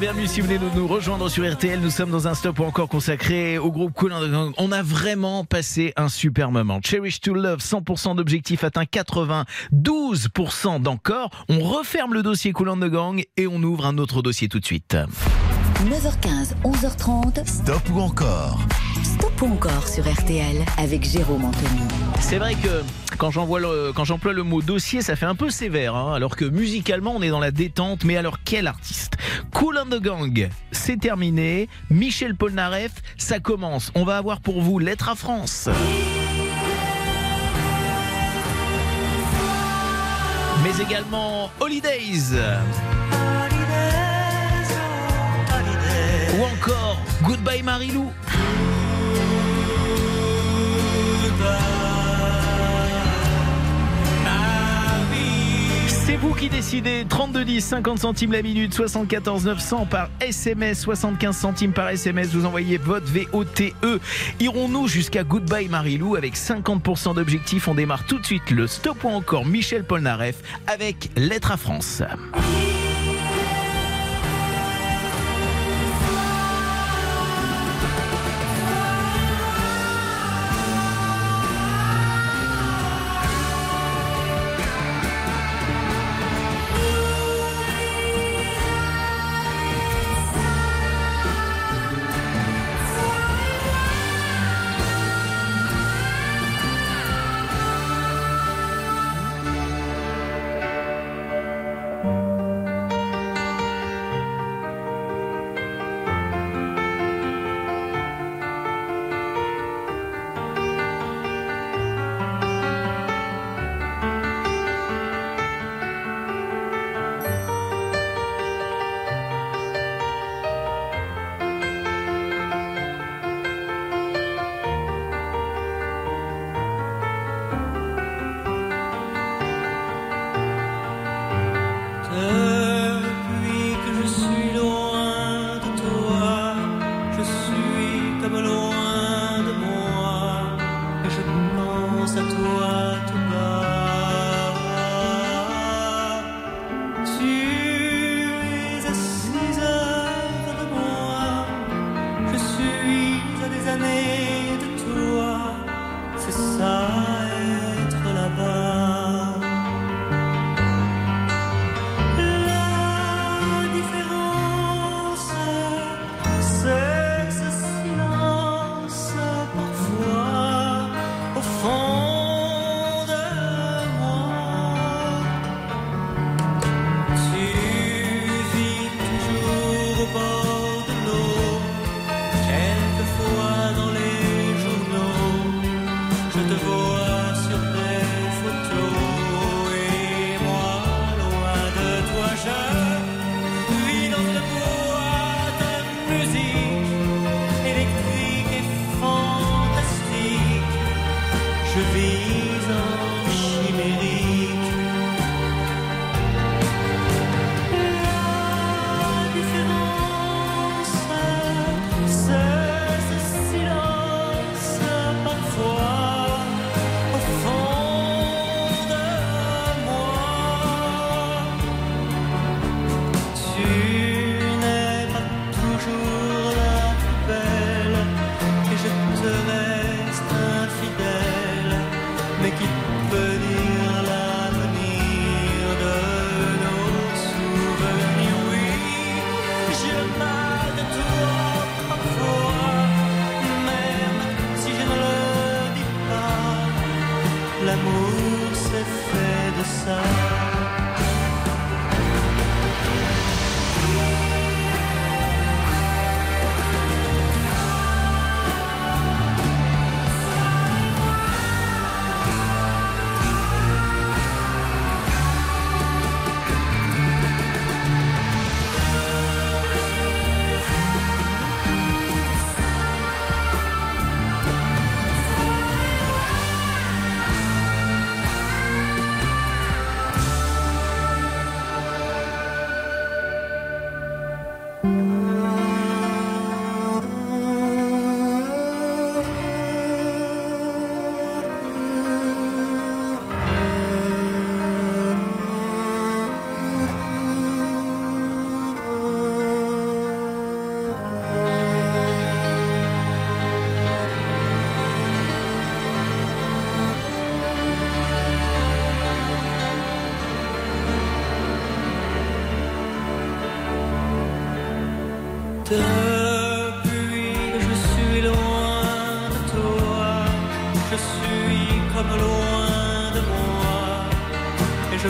Bienvenue si vous venez de nous rejoindre sur RTL. Nous sommes dans un stop encore consacré au groupe Cool. On a vraiment passé un super moment. Cherish to Love, 100% d'objectifs atteints, 92% d'encore. On referme le dossier Cool the Gang et on ouvre un autre dossier tout de suite. 9h15, 11h30. Stop ou encore? Stop encore sur RTL avec Jérôme Anthony. C'est vrai que quand j'emploie le mot dossier, ça fait un peu sévère, hein, alors que musicalement on est dans la détente. Mais alors quel artiste? Cool and the Gang, c'est terminé. Michel Polnareff, ça commence. On va avoir pour vous Lettre à France. Mais également Holidays. Ou encore Goodbye Marilou. C'est vous qui décidez. 32 10, 50 centimes la minute, 74 900 par SMS, 75 centimes par SMS. Vous envoyez votre VOTE. Irons-nous jusqu'à Goodbye Marilou avec 50% d'objectifs On démarre tout de suite le stop ou encore Michel Polnareff avec Lettre à France. Suis comme loin de moi, et je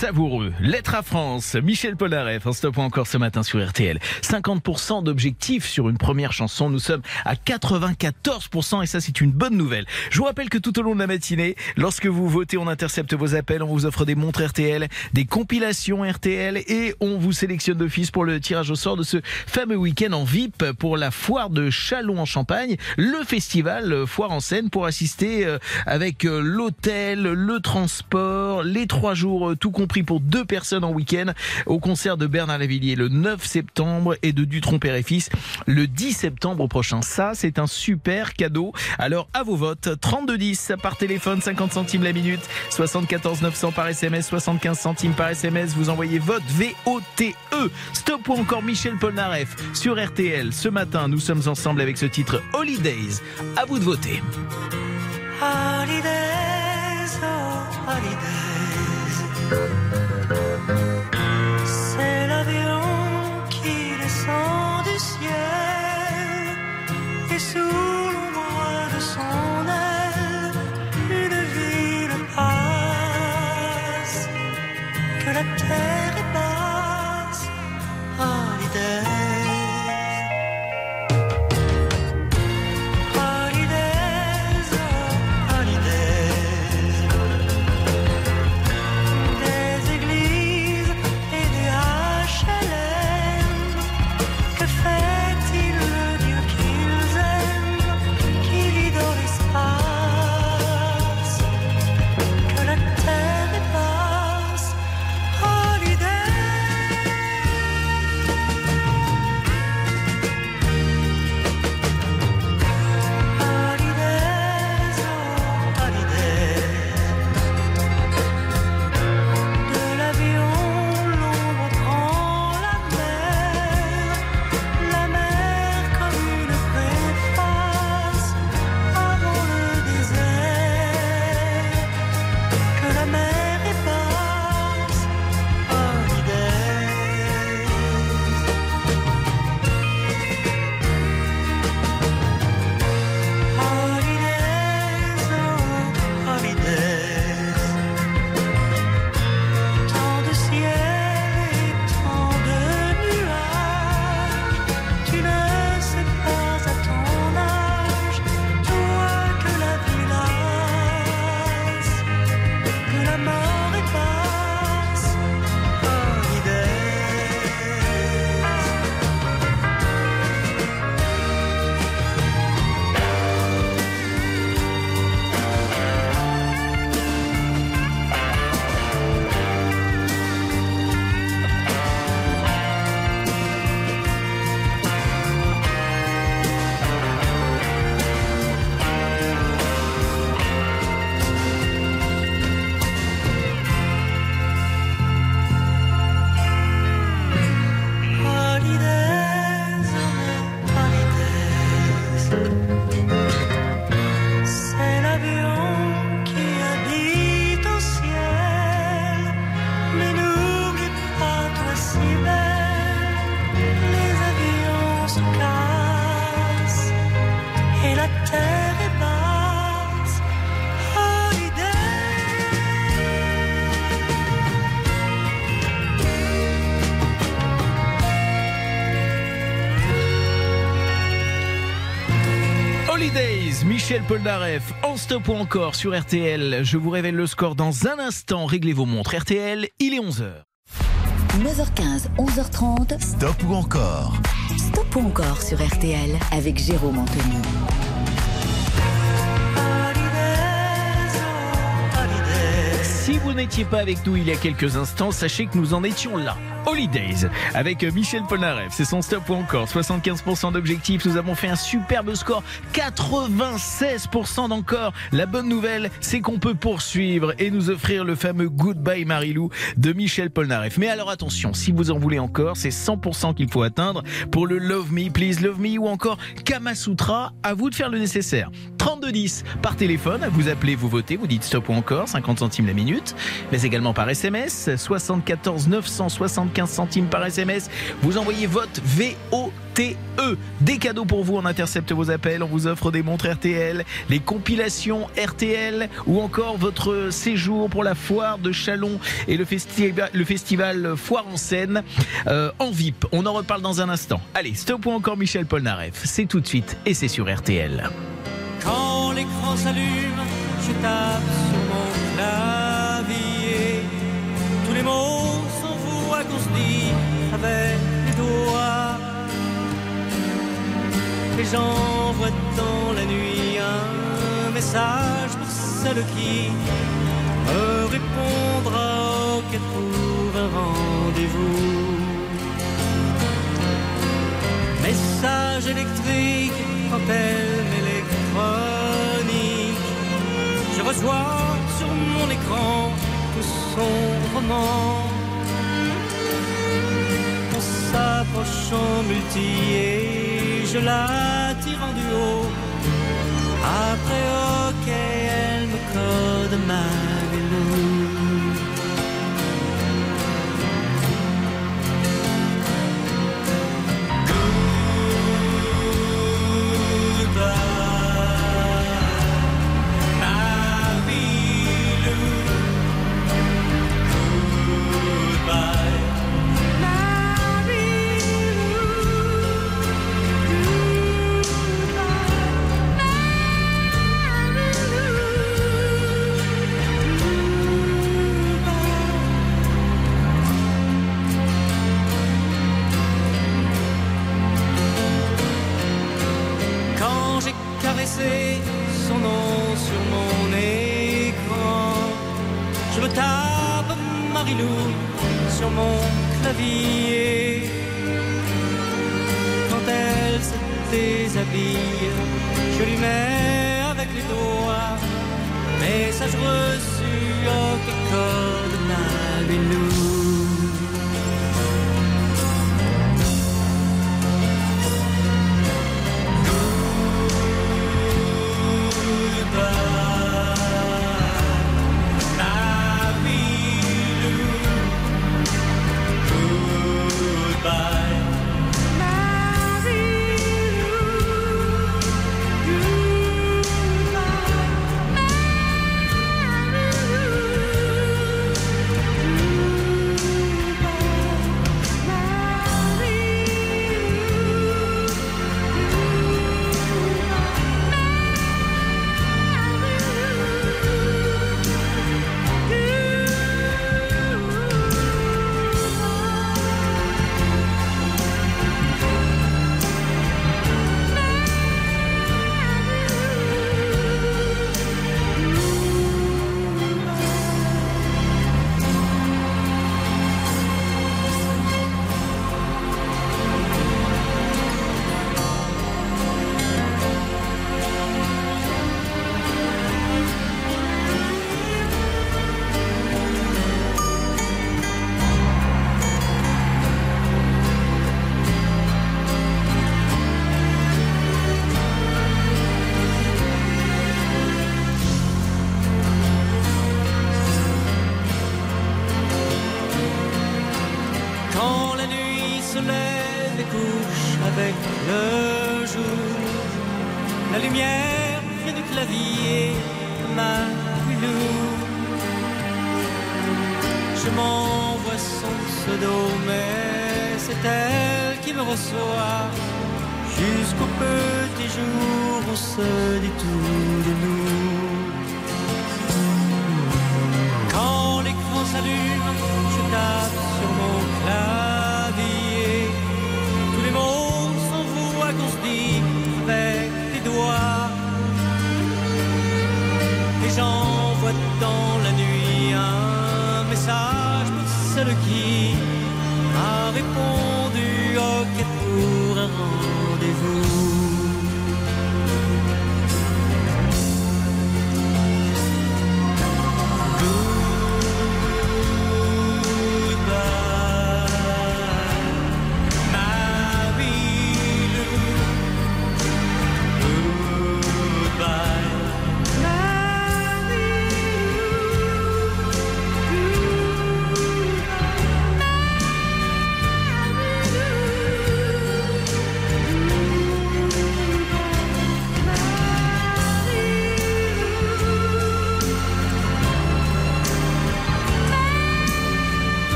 savoureux. Lettre à France, Michel Polnareff, un stop encore ce matin sur RTL. 50% d'objectifs sur une première chanson, nous sommes à 94% et ça c'est une bonne nouvelle. Je vous rappelle que tout au long de la matinée, lorsque vous votez, on intercepte vos appels, on vous offre des montres RTL, des compilations RTL et on vous sélectionne d'office pour le tirage au sort de ce fameux week-end en VIP pour la foire de Chalon en Champagne, le festival euh, Foire en scène pour assister euh, avec euh, l'hôtel, le transport, les trois jours tout compris pour deux personnes en week-end au concert de Bernard Lavillier le 9 septembre et de Dutron Père et Fils le 10 septembre prochain. Ça, c'est un super cadeau. Alors, à vos votes, 3210 par téléphone, 50 centimes la minute, 74 900 par SMS, 75 centimes par SMS. Vous envoyez vote V-O-T-E. Stop ou encore Michel Polnareff sur RTL. Ce matin, nous sommes ensemble avec ce titre Holidays. À vous de voter. Holidays, oh holidays. C'est l'avion qui descend du ciel et sous Michel Polnareff, en stop ou encore sur RTL. Je vous révèle le score dans un instant. Réglez vos montres. RTL, il est 11h. 9h15, 11h30. Stop ou encore Stop ou encore sur RTL avec Jérôme Anthony. Si vous n'étiez pas avec nous il y a quelques instants, sachez que nous en étions là. Holidays avec Michel Polnareff. C'est son stop ou encore 75% d'objectifs. Nous avons fait un superbe score, 96% d'encore. La bonne nouvelle, c'est qu'on peut poursuivre et nous offrir le fameux Goodbye Marilou de Michel Polnareff. Mais alors attention, si vous en voulez encore, c'est 100% qu'il faut atteindre pour le Love Me, Please Love Me ou encore Kama Sutra. À vous de faire le nécessaire. 3210 par téléphone, vous appelez, vous votez, vous dites stop ou encore, 50 centimes la minute, mais également par SMS, 74 975 centimes par SMS. Vous envoyez vote VOTE. Des cadeaux pour vous, on intercepte vos appels, on vous offre des montres RTL, les compilations RTL ou encore votre séjour pour la foire de Chalon et le, festival, Foire en scène euh, en VIP. On en reparle dans un instant. Allez, stop ou encore Michel Polnareff. C'est tout de suite et c'est sur RTL. Quand l'écran s'allume, je tape sur mon. Tous les mots qu'on se dit avec les doigts. Et j'envoie dans la nuit un message pour celle qui me répondra ou qu'elle trouve un rendez-vous. Message électrique, appel électronique. Je reçois sur mon écran tout son roman. On s'approche en multi et je la tire en duo. Après, ok, elle me code ma vélo.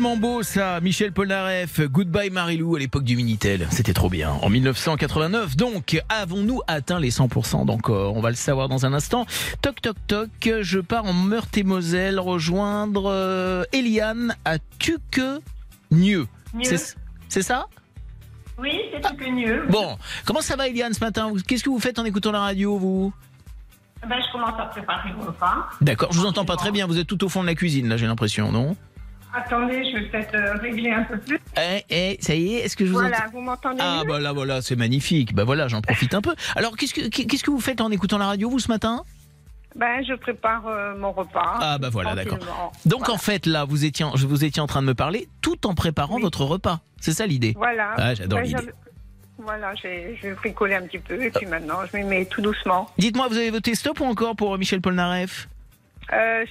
Tellement beau ça, Michel Polnareff, Goodbye Marilou à l'époque du Minitel, c'était trop bien. En 1989, donc, avons-nous atteint les 100% d'encore? On va le savoir dans un instant. Toc toc toc, je pars en Meurthe-et-Moselle rejoindre euh, Eliane à Tuque Nieux. Nieux. C'est ça? Oui, c'est tout que mieux. Bon, comment ça va Eliane ce matin? Qu'est-ce que vous faites en écoutant la radio vous? Ben, je commence à préparer mon repas. D'accord, je vous entends pas très bien, vous êtes tout au fond de la cuisine là j'ai l'impression, non? Attendez, je vais peut-être euh, régler un peu plus. Eh, eh, ça y est, est-ce que je vous Voilà, vous m'entendez Ah mieux bah là voilà, c'est magnifique. Bah voilà, j'en profite un peu. Alors qu'est-ce que qu'est-ce que vous faites en écoutant la radio vous ce matin? Ben, je prépare euh, mon repas. Ah bah voilà, d'accord. Donc en fait là, vous étiez en- je vous étiez en train de me parler tout en préparant votre repas. C'est ça l'idée? Voilà. Ah, j'adore Ben, l'idée. Voilà, j'ai bricoler un petit peu et puis maintenant, je m'y mets tout doucement. Dites-moi, vous avez voté stop ou encore pour Michel Polnareff? Euh,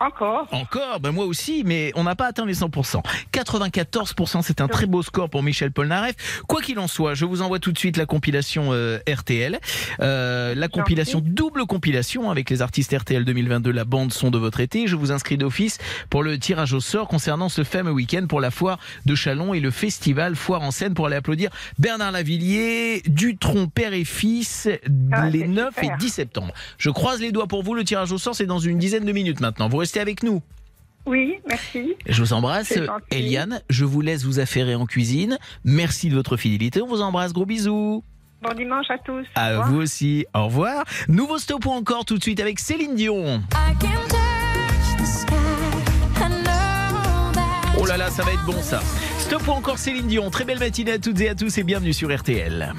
encore Encore Ben moi aussi, mais on n'a pas atteint les 100%. 94%, c'est un très beau score pour Michel Polnareff. Quoi qu'il en soit, je vous envoie tout de suite la compilation euh, RTL. Euh, la compilation, double compilation avec les artistes RTL 2022, la bande son de votre été. Je vous inscris d'office pour le tirage au sort concernant ce fameux week-end pour la foire de Chalon et le festival Foire en scène pour aller applaudir Bernard Lavillier, Dutron, père et fils, Ah, les c'est 9 super. et 10 septembre. Je croise les doigts pour vous. Le tirage au sort, c'est dans une dizaine de minutes maintenant. Vous restez avec nous. Oui, merci. Je vous embrasse. Eliane. Je vous laisse vous affairer en cuisine. Merci de votre fidélité. On vous embrasse. Gros bisous. Bon dimanche à tous. À vous aussi. Au revoir. Nouveau stop encore tout de suite avec Céline Dion. Oh là là, ça va être bon ça. Stop ou encore Céline Dion. Très belle matinée à toutes et à tous et bienvenue sur RTL.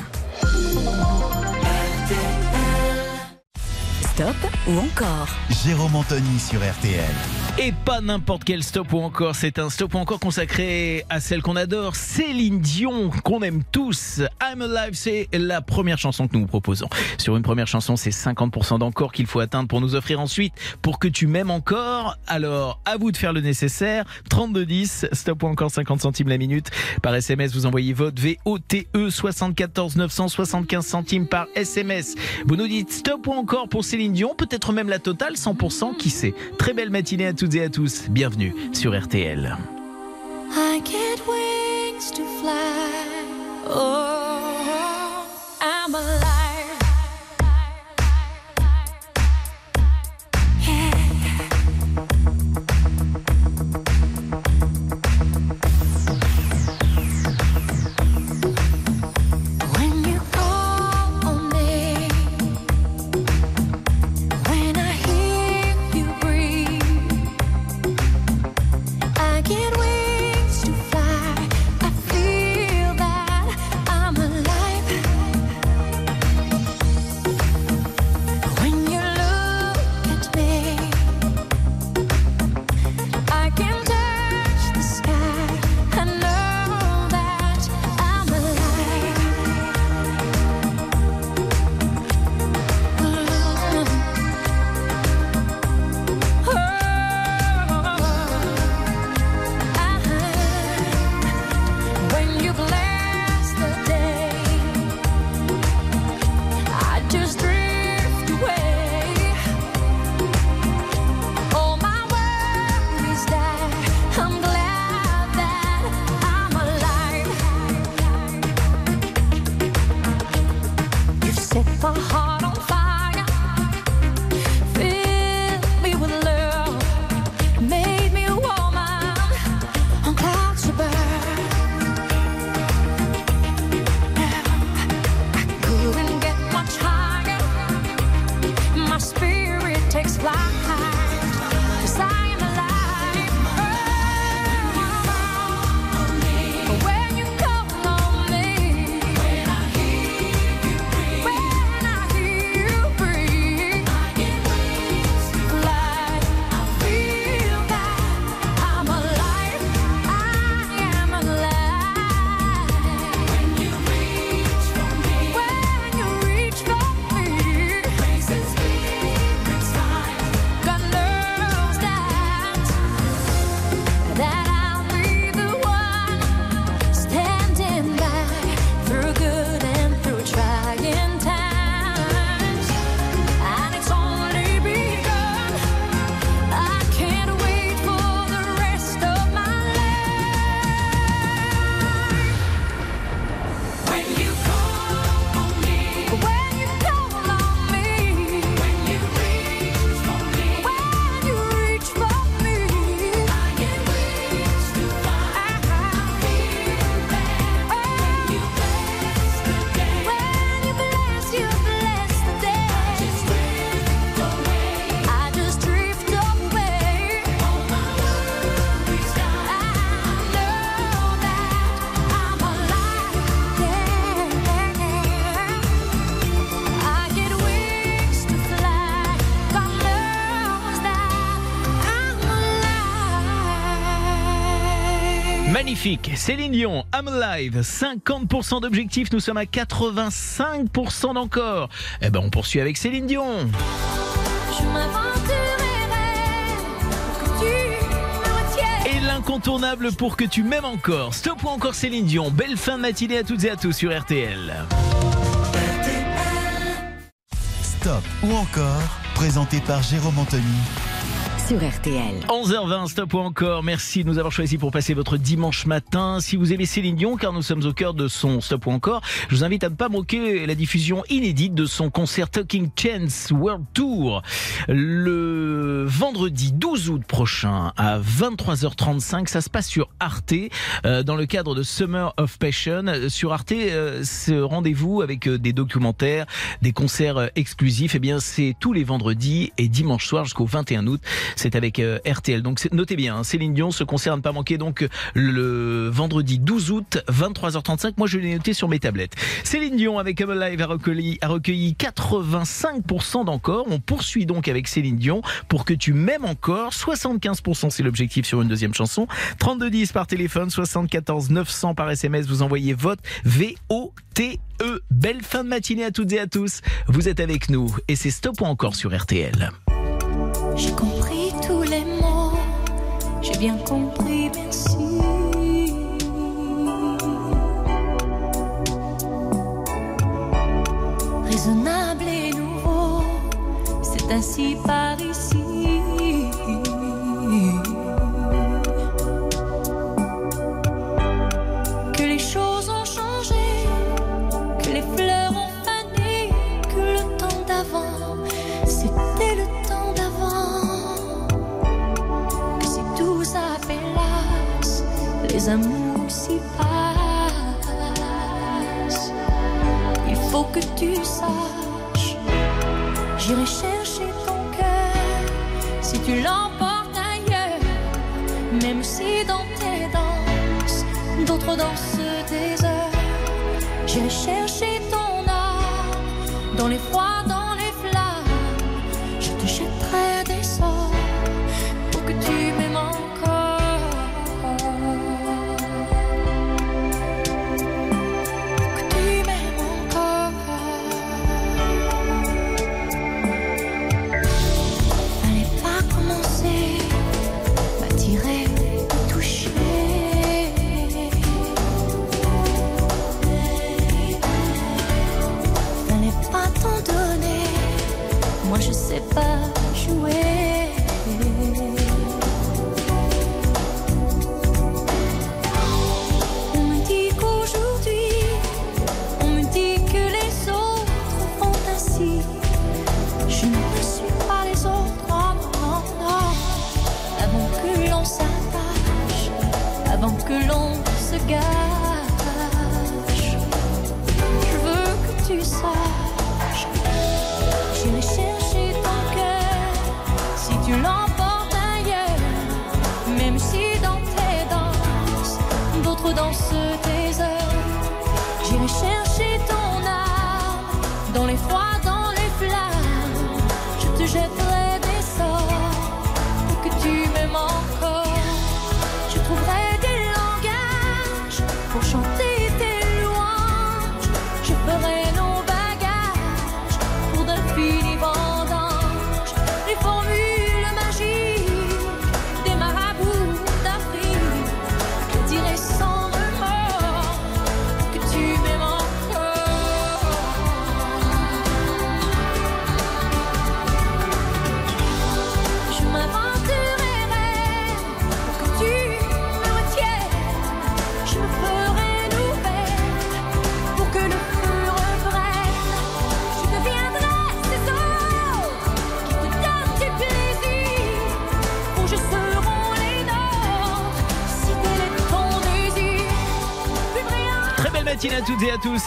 Stop ou encore Jérôme Anthony sur RTL. Et pas n'importe quel stop ou encore, c'est un stop ou encore consacré à celle qu'on adore, Céline Dion, qu'on aime tous. I'm Alive, c'est la première chanson que nous vous proposons. Sur une première chanson, c'est 50% d'encore qu'il faut atteindre pour nous offrir ensuite pour que tu m'aimes encore. Alors, à vous de faire le nécessaire. 3210, stop ou encore 50 centimes la minute. Par SMS, vous envoyez vote VOTE 74 975 centimes par SMS. Vous nous dites stop ou encore pour Céline Dion, peut-être même la totale 100%, qui sait. Très belle matinée à toutes et à tous. Bienvenue sur RTL. I get wings to fly. Oh, Magnifique. Céline Dion, I'm Alive. 50% d'objectifs. Nous sommes à 85% d'encore. Eh ben, on poursuit avec Céline Dion. Et l'incontournable pour que tu m'aimes encore. Stop ou encore Céline Dion. Belle fin de matinée à toutes et à tous sur RTL. Stop ou encore, présenté par Jérôme Anthony sur RTL. 11h20, stop ou encore. Merci de nous avoir choisi pour passer votre dimanche matin. Si vous aimez Céline Dion, car nous sommes au cœur de son stop ou encore, je vous invite à ne pas manquer la diffusion inédite de son concert Talking Chance World Tour le vendredi 12 août prochain à 23h35. Ça se passe sur Arte euh, dans le cadre de Summer of Passion. Sur Arte, euh, ce rendez-vous avec euh, des documentaires, des concerts euh, exclusifs, eh bien c'est tous les vendredis et dimanche soir jusqu'au 21 août. C'est avec euh, RTL. Donc notez bien, hein, Céline Dion se concert ne pas manquer donc le vendredi 12 août 23h35. Moi je l'ai noté sur mes tablettes. Céline Dion avec Come Alive a recueilli, a recueilli 85% d'encore. On poursuit donc avec Céline Dion pour que tu m'aimes encore. 75% c'est l'objectif sur une deuxième chanson. 3210 par téléphone, 74 900 par SMS. Vous envoyez vote V-O-T-E. Belle fin de matinée à toutes et à tous. Vous êtes avec nous et c'est stop ou encore sur RTL. J'ai compris bien compris, merci. Raisonnable et nouveau, c'est ainsi par ici. Les amours s'y passent. Il faut que tu saches, j'irai chercher ton cœur si tu l'emportes ailleurs, même si dans tes danses, d'autres dansent des heures. J'irai chercher ton âme dans les froids, pas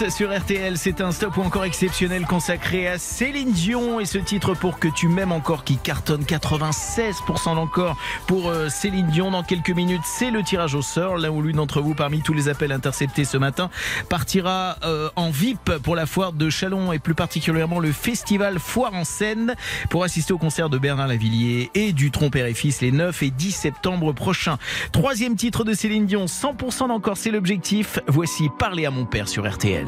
sur RTL. C'est un stop ou encore exceptionnel consacré à Céline Dion et ce titre pour que tu m'aimes encore qui cartonne 96% d'encore pour euh, Céline Dion. Dans quelques minutes, c'est le tirage au sort. Là où l'une d'entre vous, parmi tous les appels interceptés ce matin, partira euh, en VIP pour la foire de Chalon et plus particulièrement le festival Foire en scène pour assister au concert de Bernard Lavillier et du Père et Fils les 9 et 10 septembre prochains. Troisième titre de Céline Dion, 100% d'encore, c'est l'objectif. Voici Parler à mon père sur RTL.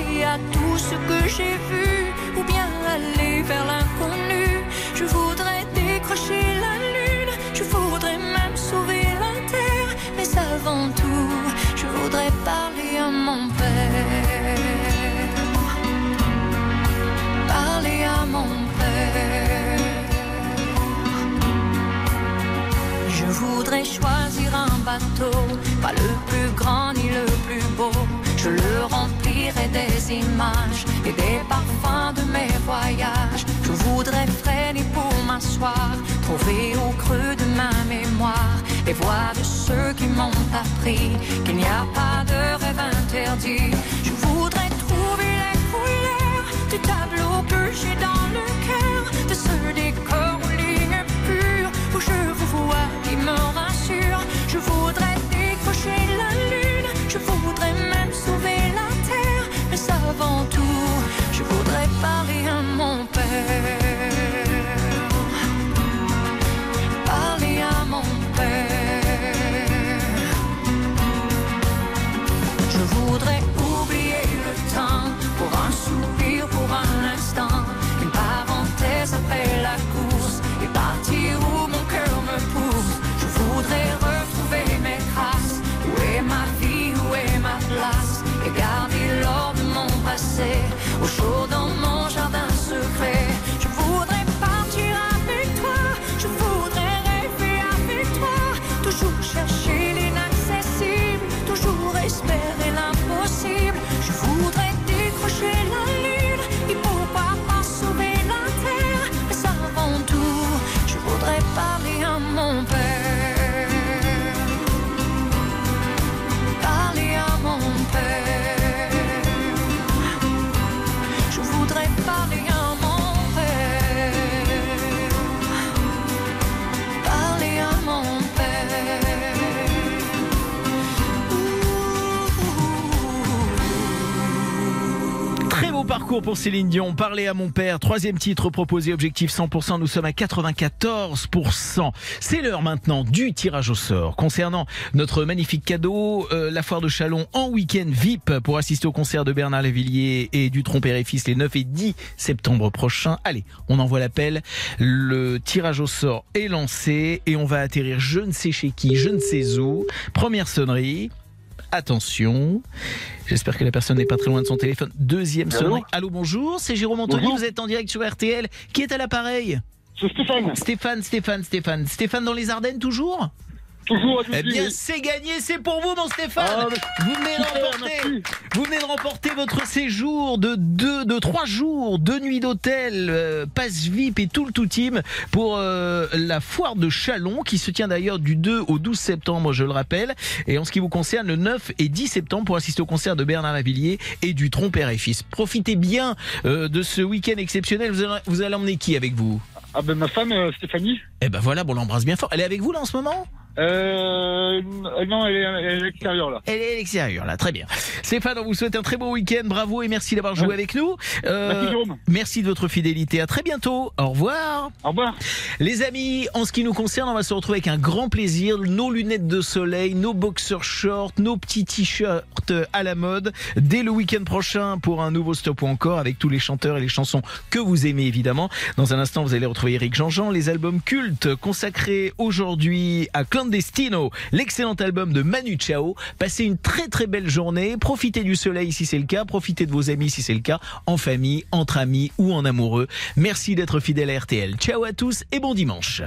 à tout ce que j'ai vu ou bien aller vers l'inconnu. Je voudrais décrocher la lune, je voudrais même sauver la terre, mais avant tout, je voudrais parler à mon père. Parler à mon père. Je voudrais choisir un bateau, pas le plus grand ni le plus beau. Je le remplirai des images et des parfums de mes voyages. Je voudrais freiner pour m'asseoir, trouver au creux de ma mémoire les voix de ceux qui m'ont appris qu'il n'y a pas de rêve interdit. Je voudrais trouver les couleurs du tableau que j'ai dans le beau parcours pour Céline Dion. Parler à mon père. Troisième titre proposé, objectif 100%. Nous sommes à 94%. C'est l'heure maintenant du tirage au sort. Concernant notre magnifique cadeau, euh, la foire de Chalon en week-end VIP pour assister au concert de Bernard Lavillier et du Père et Fils les 9 et 10 septembre prochains. Allez, on envoie l'appel. Le tirage au sort est lancé et on va atterrir je ne sais chez qui, je ne sais où. Première sonnerie. Attention. J'espère que la personne n'est pas très loin de son téléphone. Deuxième Allô sonnerie. Allô, bonjour. C'est Jérôme Anthony. Bonjour. Vous êtes en direct sur RTL. Qui est à l'appareil? C'est Stéphane. Stéphane, Stéphane, Stéphane. Stéphane dans les Ardennes toujours? Toujours à Eh bien, c'est gagné, c'est pour vous, mon Stéphane. Ah, vous venez remporter, vous venez de remporter votre séjour de deux, de trois jours, deux nuits d'hôtel, euh, passe VIP et tout le tout team pour euh, la foire de Chalon qui se tient d'ailleurs du 2 au 12 septembre, je le rappelle. Et en ce qui vous concerne, le 9 et 10 septembre pour assister au concert de Bernard Lavillier et du Père et Fils. Profitez bien euh, de ce week-end exceptionnel. Vous allez, vous allez emmener qui avec vous? Ah ben ma femme Stéphanie. Eh ben voilà, bon, on l'embrasse bien fort. Elle est avec vous là en ce moment? Euh, non, elle est, à l'extérieur là. Elle est à l'extérieur, là, très bien. Stéphane, on vous souhaite un très beau week-end. Bravo et merci d'avoir joué Ouais. avec nous. Euh, Merci, Jérôme. merci de votre fidélité. À très bientôt. Au revoir. Au revoir. Les amis, en ce qui nous concerne, on va se retrouver avec un grand plaisir. Nos lunettes de soleil, nos boxers shorts, nos petits t-shirts à la mode. Dès le week-end prochain pour un nouveau stop ou encore avec tous les chanteurs et les chansons que vous aimez évidemment. Dans un instant, vous allez retrouver Eric Jean-Jean, les albums cultes consacrés aujourd'hui à Clint L'excellent album de Manu Chao. Passez une très très belle journée, profitez du soleil si c'est le cas, profitez de vos amis si c'est le cas, en famille, entre amis ou en amoureux. Merci d'être fidèle à RTL. Ciao à tous et bon dimanche.